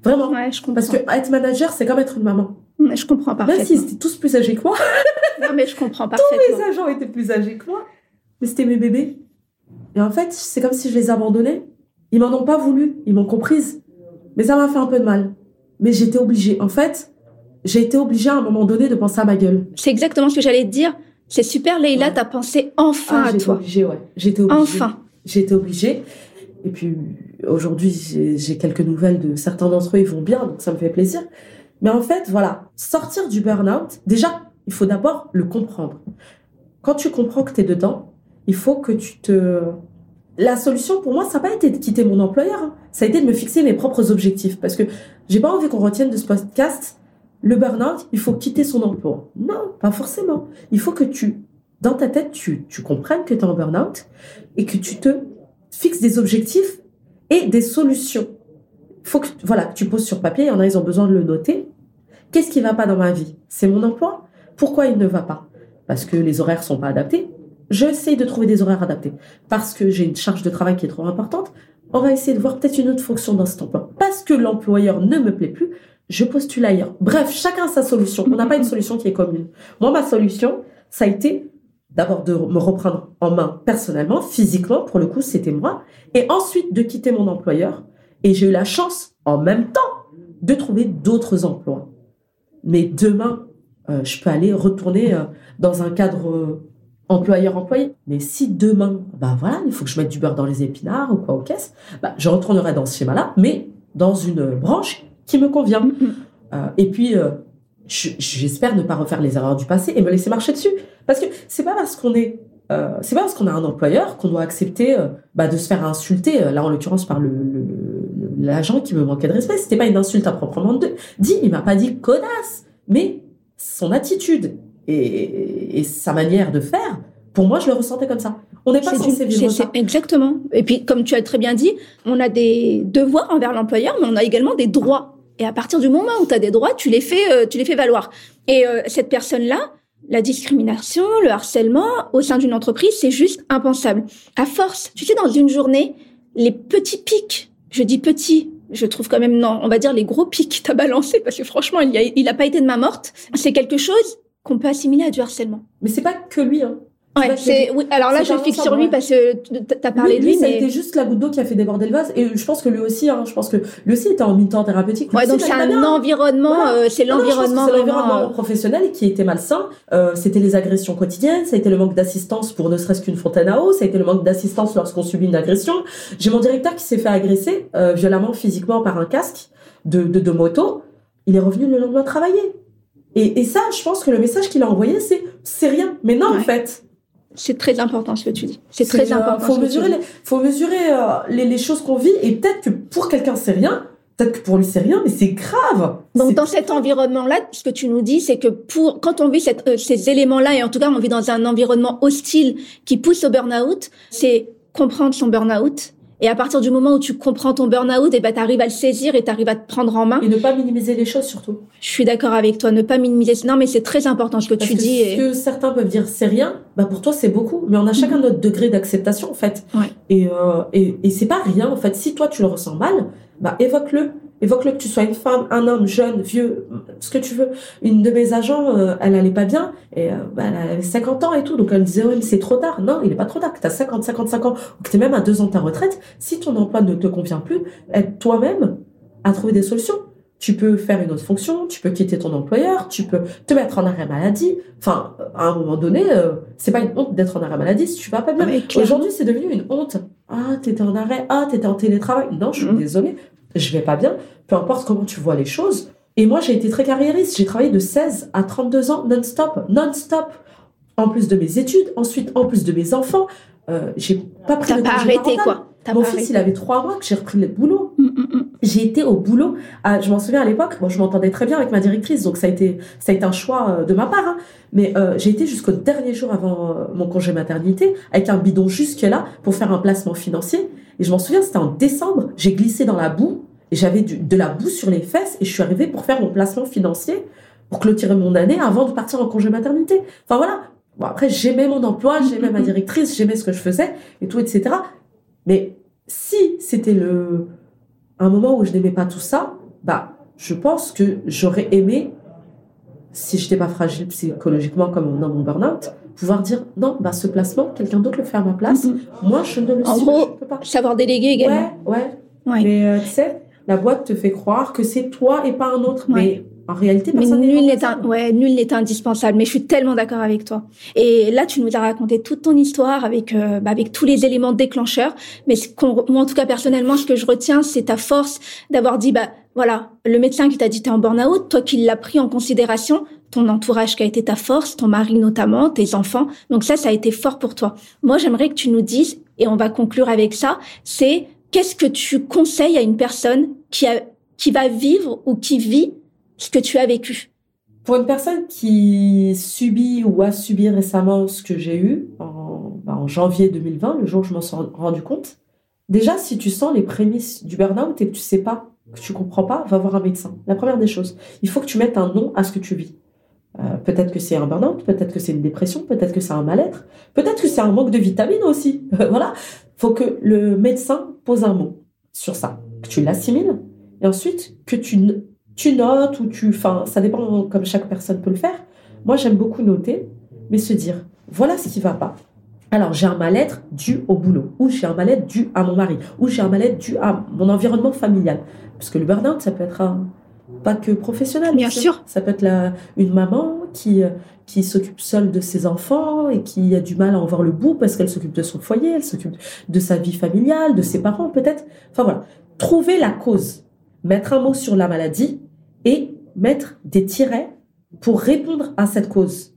Vraiment. Ouais, je comprends. Parce que être manager, c'est comme être une maman. Mais je comprends parfaitement. Même s'ils étaient tous plus âgés que moi. non, mais je comprends parfaitement. Tous mes agents étaient plus âgés que moi. Mais c'était mes bébés. Et en fait, c'est comme si je les abandonnais. Ils m'en ont pas voulu. Ils m'ont comprise. Mais ça m'a fait un peu de mal. Mais j'étais obligée. En fait, j'ai été obligée à un moment donné de penser à ma gueule. C'est exactement ce que j'allais te dire. C'est super, Leïla, t'as pensé enfin ah, à toi. Obligée, ouais. J'étais obligée. Enfin. J'étais obligée. Et puis aujourd'hui, j'ai quelques nouvelles de certains d'entre eux, ils vont bien, donc ça me fait plaisir. Mais en fait, voilà, sortir du burn-out, déjà, il faut d'abord le comprendre. Quand tu comprends que tu es dedans, il faut que tu te... La solution pour moi, ça n'a pas été de quitter mon employeur, hein. ça a été de me fixer mes propres objectifs. Parce que j'ai pas envie qu'on retienne de ce podcast le burn-out, il faut quitter son emploi. Non, pas forcément. Il faut que tu, dans ta tête, tu, tu comprennes que tu es en burn-out et que tu te fixes des objectifs et des solutions. Faut que, voilà, tu poses sur papier. Il y en a, ils ont besoin de le noter. Qu'est-ce qui va pas dans ma vie? C'est mon emploi? Pourquoi il ne va pas? Parce que les horaires sont pas adaptés. J'essaie de trouver des horaires adaptés. Parce que j'ai une charge de travail qui est trop importante. On va essayer de voir peut-être une autre fonction dans cet emploi. Parce que l'employeur ne me plaît plus, je postule ailleurs. Bref, chacun sa solution. On n'a pas une solution qui est commune. Moi, ma solution, ça a été d'abord de me reprendre en main personnellement, physiquement, pour le coup, c'était moi, et ensuite de quitter mon employeur. Et j'ai eu la chance, en même temps, de trouver d'autres emplois. Mais demain, euh, je peux aller retourner euh, dans un cadre euh, employeur-employé. Mais si demain, bah voilà, il faut que je mette du beurre dans les épinards ou quoi aux caisses, bah, je retournerai dans ce schéma-là, mais dans une branche qui me convient. Mm-hmm. et puis, j'espère ne pas refaire les erreurs du passé et me laisser marcher dessus. Parce que c'est pas parce qu'on est c'est pas parce qu'on a un employeur qu'on doit accepter bah, de se faire insulter, là en l'occurrence par le, le, l'agent qui me manquait de respect. C'était pas une insulte à proprement dit. Il m'a pas dit connasse, mais son attitude et, et sa manière de faire, pour moi, je le ressentais comme ça. On n'est pas censé vivre ça. Exactement. Et puis, comme tu as très bien dit, on a des devoirs envers l'employeur, mais on a également des droits. Et à partir du moment où tu as des droits, tu les fais, euh, tu les fais valoir. Et euh, cette personne-là, la discrimination, le harcèlement au sein d'une entreprise, c'est juste impensable. À force, tu sais, dans une journée, les petits pics, je dis petits, je trouve quand même, non, on va dire les gros pics que t'as balancé, parce que franchement, il a, il a pas été de ma morte. C'est quelque chose qu'on peut assimiler à du harcèlement. Mais c'est pas que lui, hein. Ouais, c'est, oui, alors là, je fixe sur lui parce que t'as parlé de lui. mais... C'était juste la goutte d'eau qui a fait déborder le vase. Et je pense que lui aussi, hein, je pense que lui aussi était en mi-temps thérapeutique. Ouais, donc c'est un environnement, euh, c'est l'environnement C'est l'environnement euh, professionnel qui était malsain. Euh, c'était les agressions quotidiennes, ça a été le manque d'assistance pour ne serait-ce qu'une fontaine à eau, ça a été le manque d'assistance lorsqu'on subit une agression. J'ai mon directeur qui s'est fait agresser euh, violemment physiquement par un casque de, de, de moto. Il est revenu le lendemain travailler. Et, et ça, je pense que le message qu'il a envoyé, c'est c'est rien. Mais non, en fait, c'est très important ce que tu dis. C'est très important. Faut mesurer, les, faut mesurer euh, les, les, choses qu'on vit et peut-être que pour quelqu'un c'est rien, peut-être que pour lui c'est rien, mais c'est grave. Donc dans cet environnement-là, ce que tu nous dis, c'est que pour quand on vit cette, euh, ces éléments-là et en tout cas on vit dans un environnement hostile qui pousse au burn-out, c'est comprendre son burn-out, et à partir du moment où tu comprends ton burn-out, et eh ben t'arrives à le saisir et t'arrives à te prendre en main. Et ne pas minimiser les choses surtout. Je suis d'accord avec toi, ne pas minimiser. Non, mais c'est très important ce que Parce tu que dis. Ce que certains peuvent dire c'est rien, bah pour toi c'est beaucoup. Mais on a chacun Mhm. notre degré d'acceptation en fait. Ouais. Et euh, et, et c'est pas rien en fait. Si toi tu le ressens mal, bah évoque-le. Évoque-le que tu sois une femme, un homme, jeune, vieux, ce que tu veux. Une de mes agents, euh, elle allait pas bien et euh, bah, elle avait 50 ans et tout, donc elle me disait ouais mais c'est trop tard. Non, il est pas trop tard. Que t'as 50, 55 ans ou que t'es même à deux ans de ta retraite. Si ton emploi ne te convient plus, aide toi-même à trouver des solutions. Tu peux faire une autre fonction, tu peux quitter ton employeur, tu peux te mettre en arrêt maladie. Enfin, à un moment donné, euh, c'est pas une honte d'être en arrêt maladie si tu vas pas bien. Clairement. Aujourd'hui, c'est devenu une honte. Ah, t'étais en arrêt. Ah, t'étais en télétravail. Non, je suis Mhm. désolée. Je vais pas bien. Peu importe comment tu vois les choses. Et moi, j'ai été très carriériste. J'ai travaillé de 16 à 32 ans non-stop. Non-stop. En plus de mes études. Ensuite, en plus de mes enfants. Euh, j'ai pas pris T'as de pas arrêté quoi. T'as Mon pas fils, arrêté. il avait trois mois que j'ai repris le boulot. Hum, hum, hum. J'ai été au boulot. à- je m'en souviens à l'époque. Bon, je m'entendais très bien avec ma directrice, donc ça a été, ça a été un choix euh, de ma part. hein. Mais euh, j'ai été jusqu'au dernier jour avant euh, mon congé maternité avec un bidon jusque là pour faire un placement financier. Et je m'en souviens, c'était en décembre. J'ai glissé dans la boue et j'avais de la boue sur les fesses et je suis arrivée pour faire mon placement financier pour clôturer mon année avant de partir en congé maternité. Enfin voilà. Après, j'aimais mon emploi, j'aimais ma directrice, j'aimais ce que je faisais et tout, etc. Mais si c'était le un moment où je n'aimais pas tout ça, bah je pense que j'aurais aimé, si j'étais pas fragile psychologiquement comme dans mon burn-out, pouvoir dire non, bah ce placement, quelqu'un d'autre le fait à ma place. Hum. Moi, je ne le En suis, gros, je peux pas. Savoir déléguer également. Ouais, ouais. Ouais. Mais euh, tu sais, la boîte te fait croire que c'est toi et pas un autre. Ouais. Mais en réalité, Mais personne nul n'est un, ouais, nul n'est indispensable. Mais je suis tellement d'accord avec toi. Et là, tu nous as raconté toute ton histoire avec, euh, bah, avec tous les éléments déclencheurs. Mais ce qu'on, moi, en tout cas, personnellement, ce que je retiens, c'est ta force d'avoir dit, bah, voilà, le médecin qui t'a dit t'es en burn-out, toi qui l'as pris en considération, ton entourage qui a été ta force, ton mari notamment, tes enfants. Donc ça, ça a été fort pour toi. Moi, j'aimerais que tu nous dises, et on va conclure avec ça, c'est qu'est-ce que tu conseilles à une personne qui qui va vivre ou qui vit ce que tu as vécu? Pour une personne qui subit ou a subi récemment ce que j'ai eu en, bah, en janvier 2020, le jour où je m'en suis rendu compte, déjà, si tu sens les prémices du burn-out et que tu sais pas, que tu comprends pas, va voir un médecin. La première des choses, il faut que tu mettes un nom à ce que tu vis. Euh, peut-être que c'est un burn-out, peut-être que c'est une dépression, peut-être que c'est un mal-être, peut-être que c'est un manque de vitamines aussi. voilà. Faut que le médecin pose un mot sur ça, que tu l'assimiles, et ensuite que tu, tu notes ou tu, enfin, ça dépend comme chaque personne peut le faire. Moi, j'aime beaucoup noter, mais se dire, voilà ce qui va pas. Alors, j'ai un mal-être dû au boulot, ou j'ai un mal-être dû à mon mari, ou j'ai un mal-être dû à mon environnement familial. Parce que le burn-out, ça peut être un, pas que professionnel. Bien sûr. Ça peut être la, une maman qui, euh, qui s'occupe seule de ses enfants et qui a du mal à en voir le bout parce qu'elle s'occupe de son foyer, elle s'occupe de sa vie familiale, de ses parents peut-être. Enfin voilà. Trouver la cause, mettre un mot sur la maladie et mettre des tirets pour répondre à cette cause.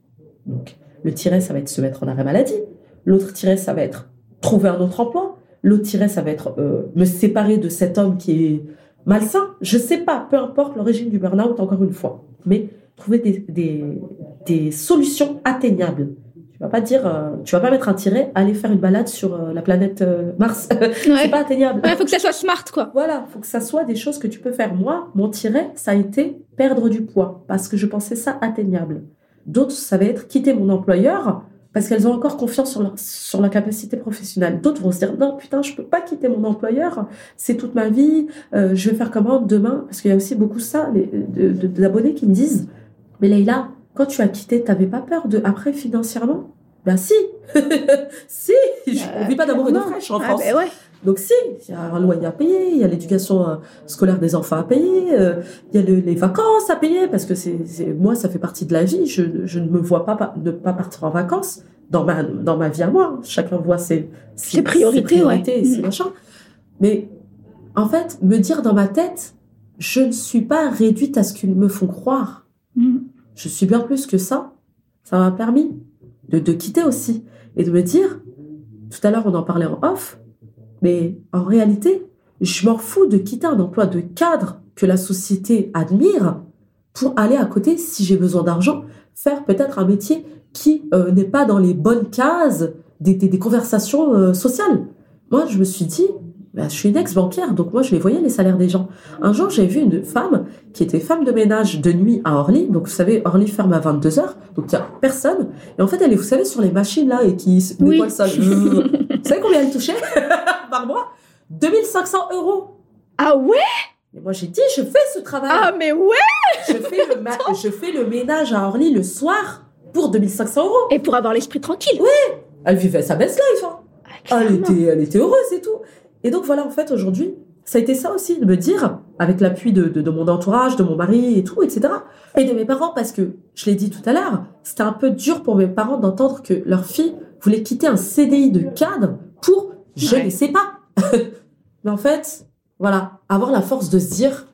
Donc, le tiret, ça va être se mettre en arrêt maladie. L'autre tiret, ça va être trouver un autre emploi. L'autre tiret, ça va être euh, me séparer de cet homme qui est malsain. Je sais pas, peu importe l'origine du burn-out, encore une fois. Mais trouver des, des, des solutions atteignables. Tu vas pas dire, euh, tu vas pas mettre un tiret, aller faire une balade sur euh, la planète Mars. c'est pas atteignable. Il faut que ça soit smart, quoi. Voilà, faut que ça soit des choses que tu peux faire. Moi, mon tiret, ça a été perdre du poids parce que je pensais ça atteignable. D'autres, ça va être quitter mon employeur parce qu'elles ont encore confiance sur leur, sur la capacité professionnelle. D'autres vont se dire non putain je peux pas quitter mon employeur, c'est toute ma vie, euh, je vais faire comment demain? Parce qu'il y a aussi beaucoup ça les, d'abonnés qui me disent mais Leïla quand tu as quitté t'avais pas peur de après financièrement? Ben si, si, on vit pas d'amour et de fraîche en Ah, France. ben ouais. Donc si, il y a un loyer à payer, il y a l'éducation euh, scolaire des enfants à payer, euh, il y a le- les vacances à payer, parce que c'est moi, ça fait partie de la vie. Je, je ne me vois pas, ne pas partir en vacances dans ma, dans ma vie à moi. Chacun voit ses, Ses priorités, ouais. et ses Mhm. machins. Mais en fait, me dire dans ma tête, je ne suis pas réduite à ce qu'ils me font croire. Mm. Je suis bien plus que ça. Ça m'a permis de, de quitter aussi et de me dire, tout à l'heure on en parlait en off, mais en réalité, je m'en fous de quitter un emploi de cadre que la société admire pour aller à côté, si j'ai besoin d'argent, faire peut-être un métier qui euh, n'est pas dans les bonnes cases des, des, des conversations euh, sociales. Moi, je me suis dit, bah, je suis une ex-banquière, donc moi, je les voyais, les salaires des gens. Un jour, j'ai vu une femme qui était femme de ménage de nuit à Orly. Donc, vous savez, Orly ferme à 22h, donc il n'y a personne. Et en fait, elle est, vous savez, sur les machines là, et qui Oui. nettoient le sol. vous savez combien elle touchait? par mois 2500 euros. Ah ouais? Et moi, j'ai dit, je fais ce travail. Ah mais ouais Je, fais le je fais le ménage à Orly le soir pour 2500 euros. Et pour avoir l'esprit tranquille. Elle vivait sa best life. Hein. Ah, Elle était, elle était heureuse et tout. Et donc voilà, en fait, aujourd'hui, ça a été ça aussi, de me dire, avec l'appui de, de, de mon entourage, de mon mari et tout, etc. Et de mes parents, parce que, je l'ai dit tout à l'heure, c'était un peu dur pour mes parents d'entendre que leur fille voulait quitter un CDI de cadre pour je Ouais. ne sais pas. mais en fait, voilà, avoir la force de se dire,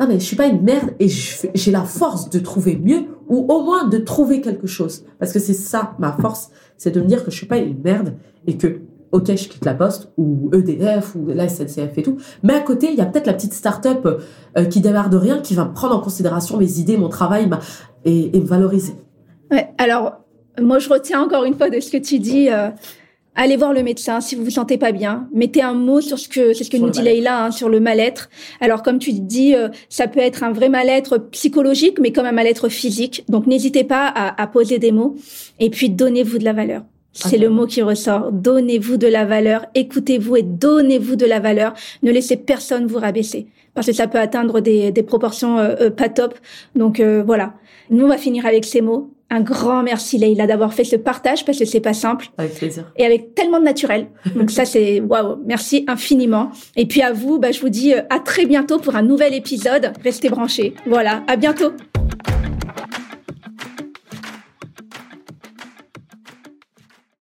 non mais je suis pas une merde et j'ai la force de trouver mieux ou au moins de trouver quelque chose. Parce que c'est ça, ma force, c'est de me dire que je suis pas une merde et que, ok, je quitte la Poste ou EDF ou la SNCF et tout, mais à côté, il y a peut-être la petite start-up euh, qui démarre de rien, qui va prendre en considération mes idées, mon travail ma- et, et me valoriser. Ouais, alors, moi, je retiens encore une fois de ce que tu dis. euh, allez voir le médecin si vous vous sentez pas bien. Mettez un mot sur ce que c'est ce que Sur nous dit. Leïla hein, sur le mal-être. Alors, comme tu dis, euh, ça peut être un vrai mal-être psychologique, mais comme un mal-être physique. Donc, n'hésitez pas à, à poser des mots. Et puis, donnez-vous de la valeur. C'est le mot qui ressort. Donnez-vous de la valeur. Écoutez-vous et donnez-vous de la valeur. Ne laissez personne vous rabaisser. Parce que ça peut atteindre des, des proportions euh, euh, pas top. Donc euh, voilà. Nous, on va finir avec ces mots. Un grand merci, Leïla, d'avoir fait ce partage parce que c'est pas simple Avec plaisir. et avec tellement de naturel. Donc ça, c'est waouh. Merci infiniment. Et puis à vous, bah, je vous dis euh, à très bientôt pour un nouvel épisode. Restez branchés. Voilà. À bientôt.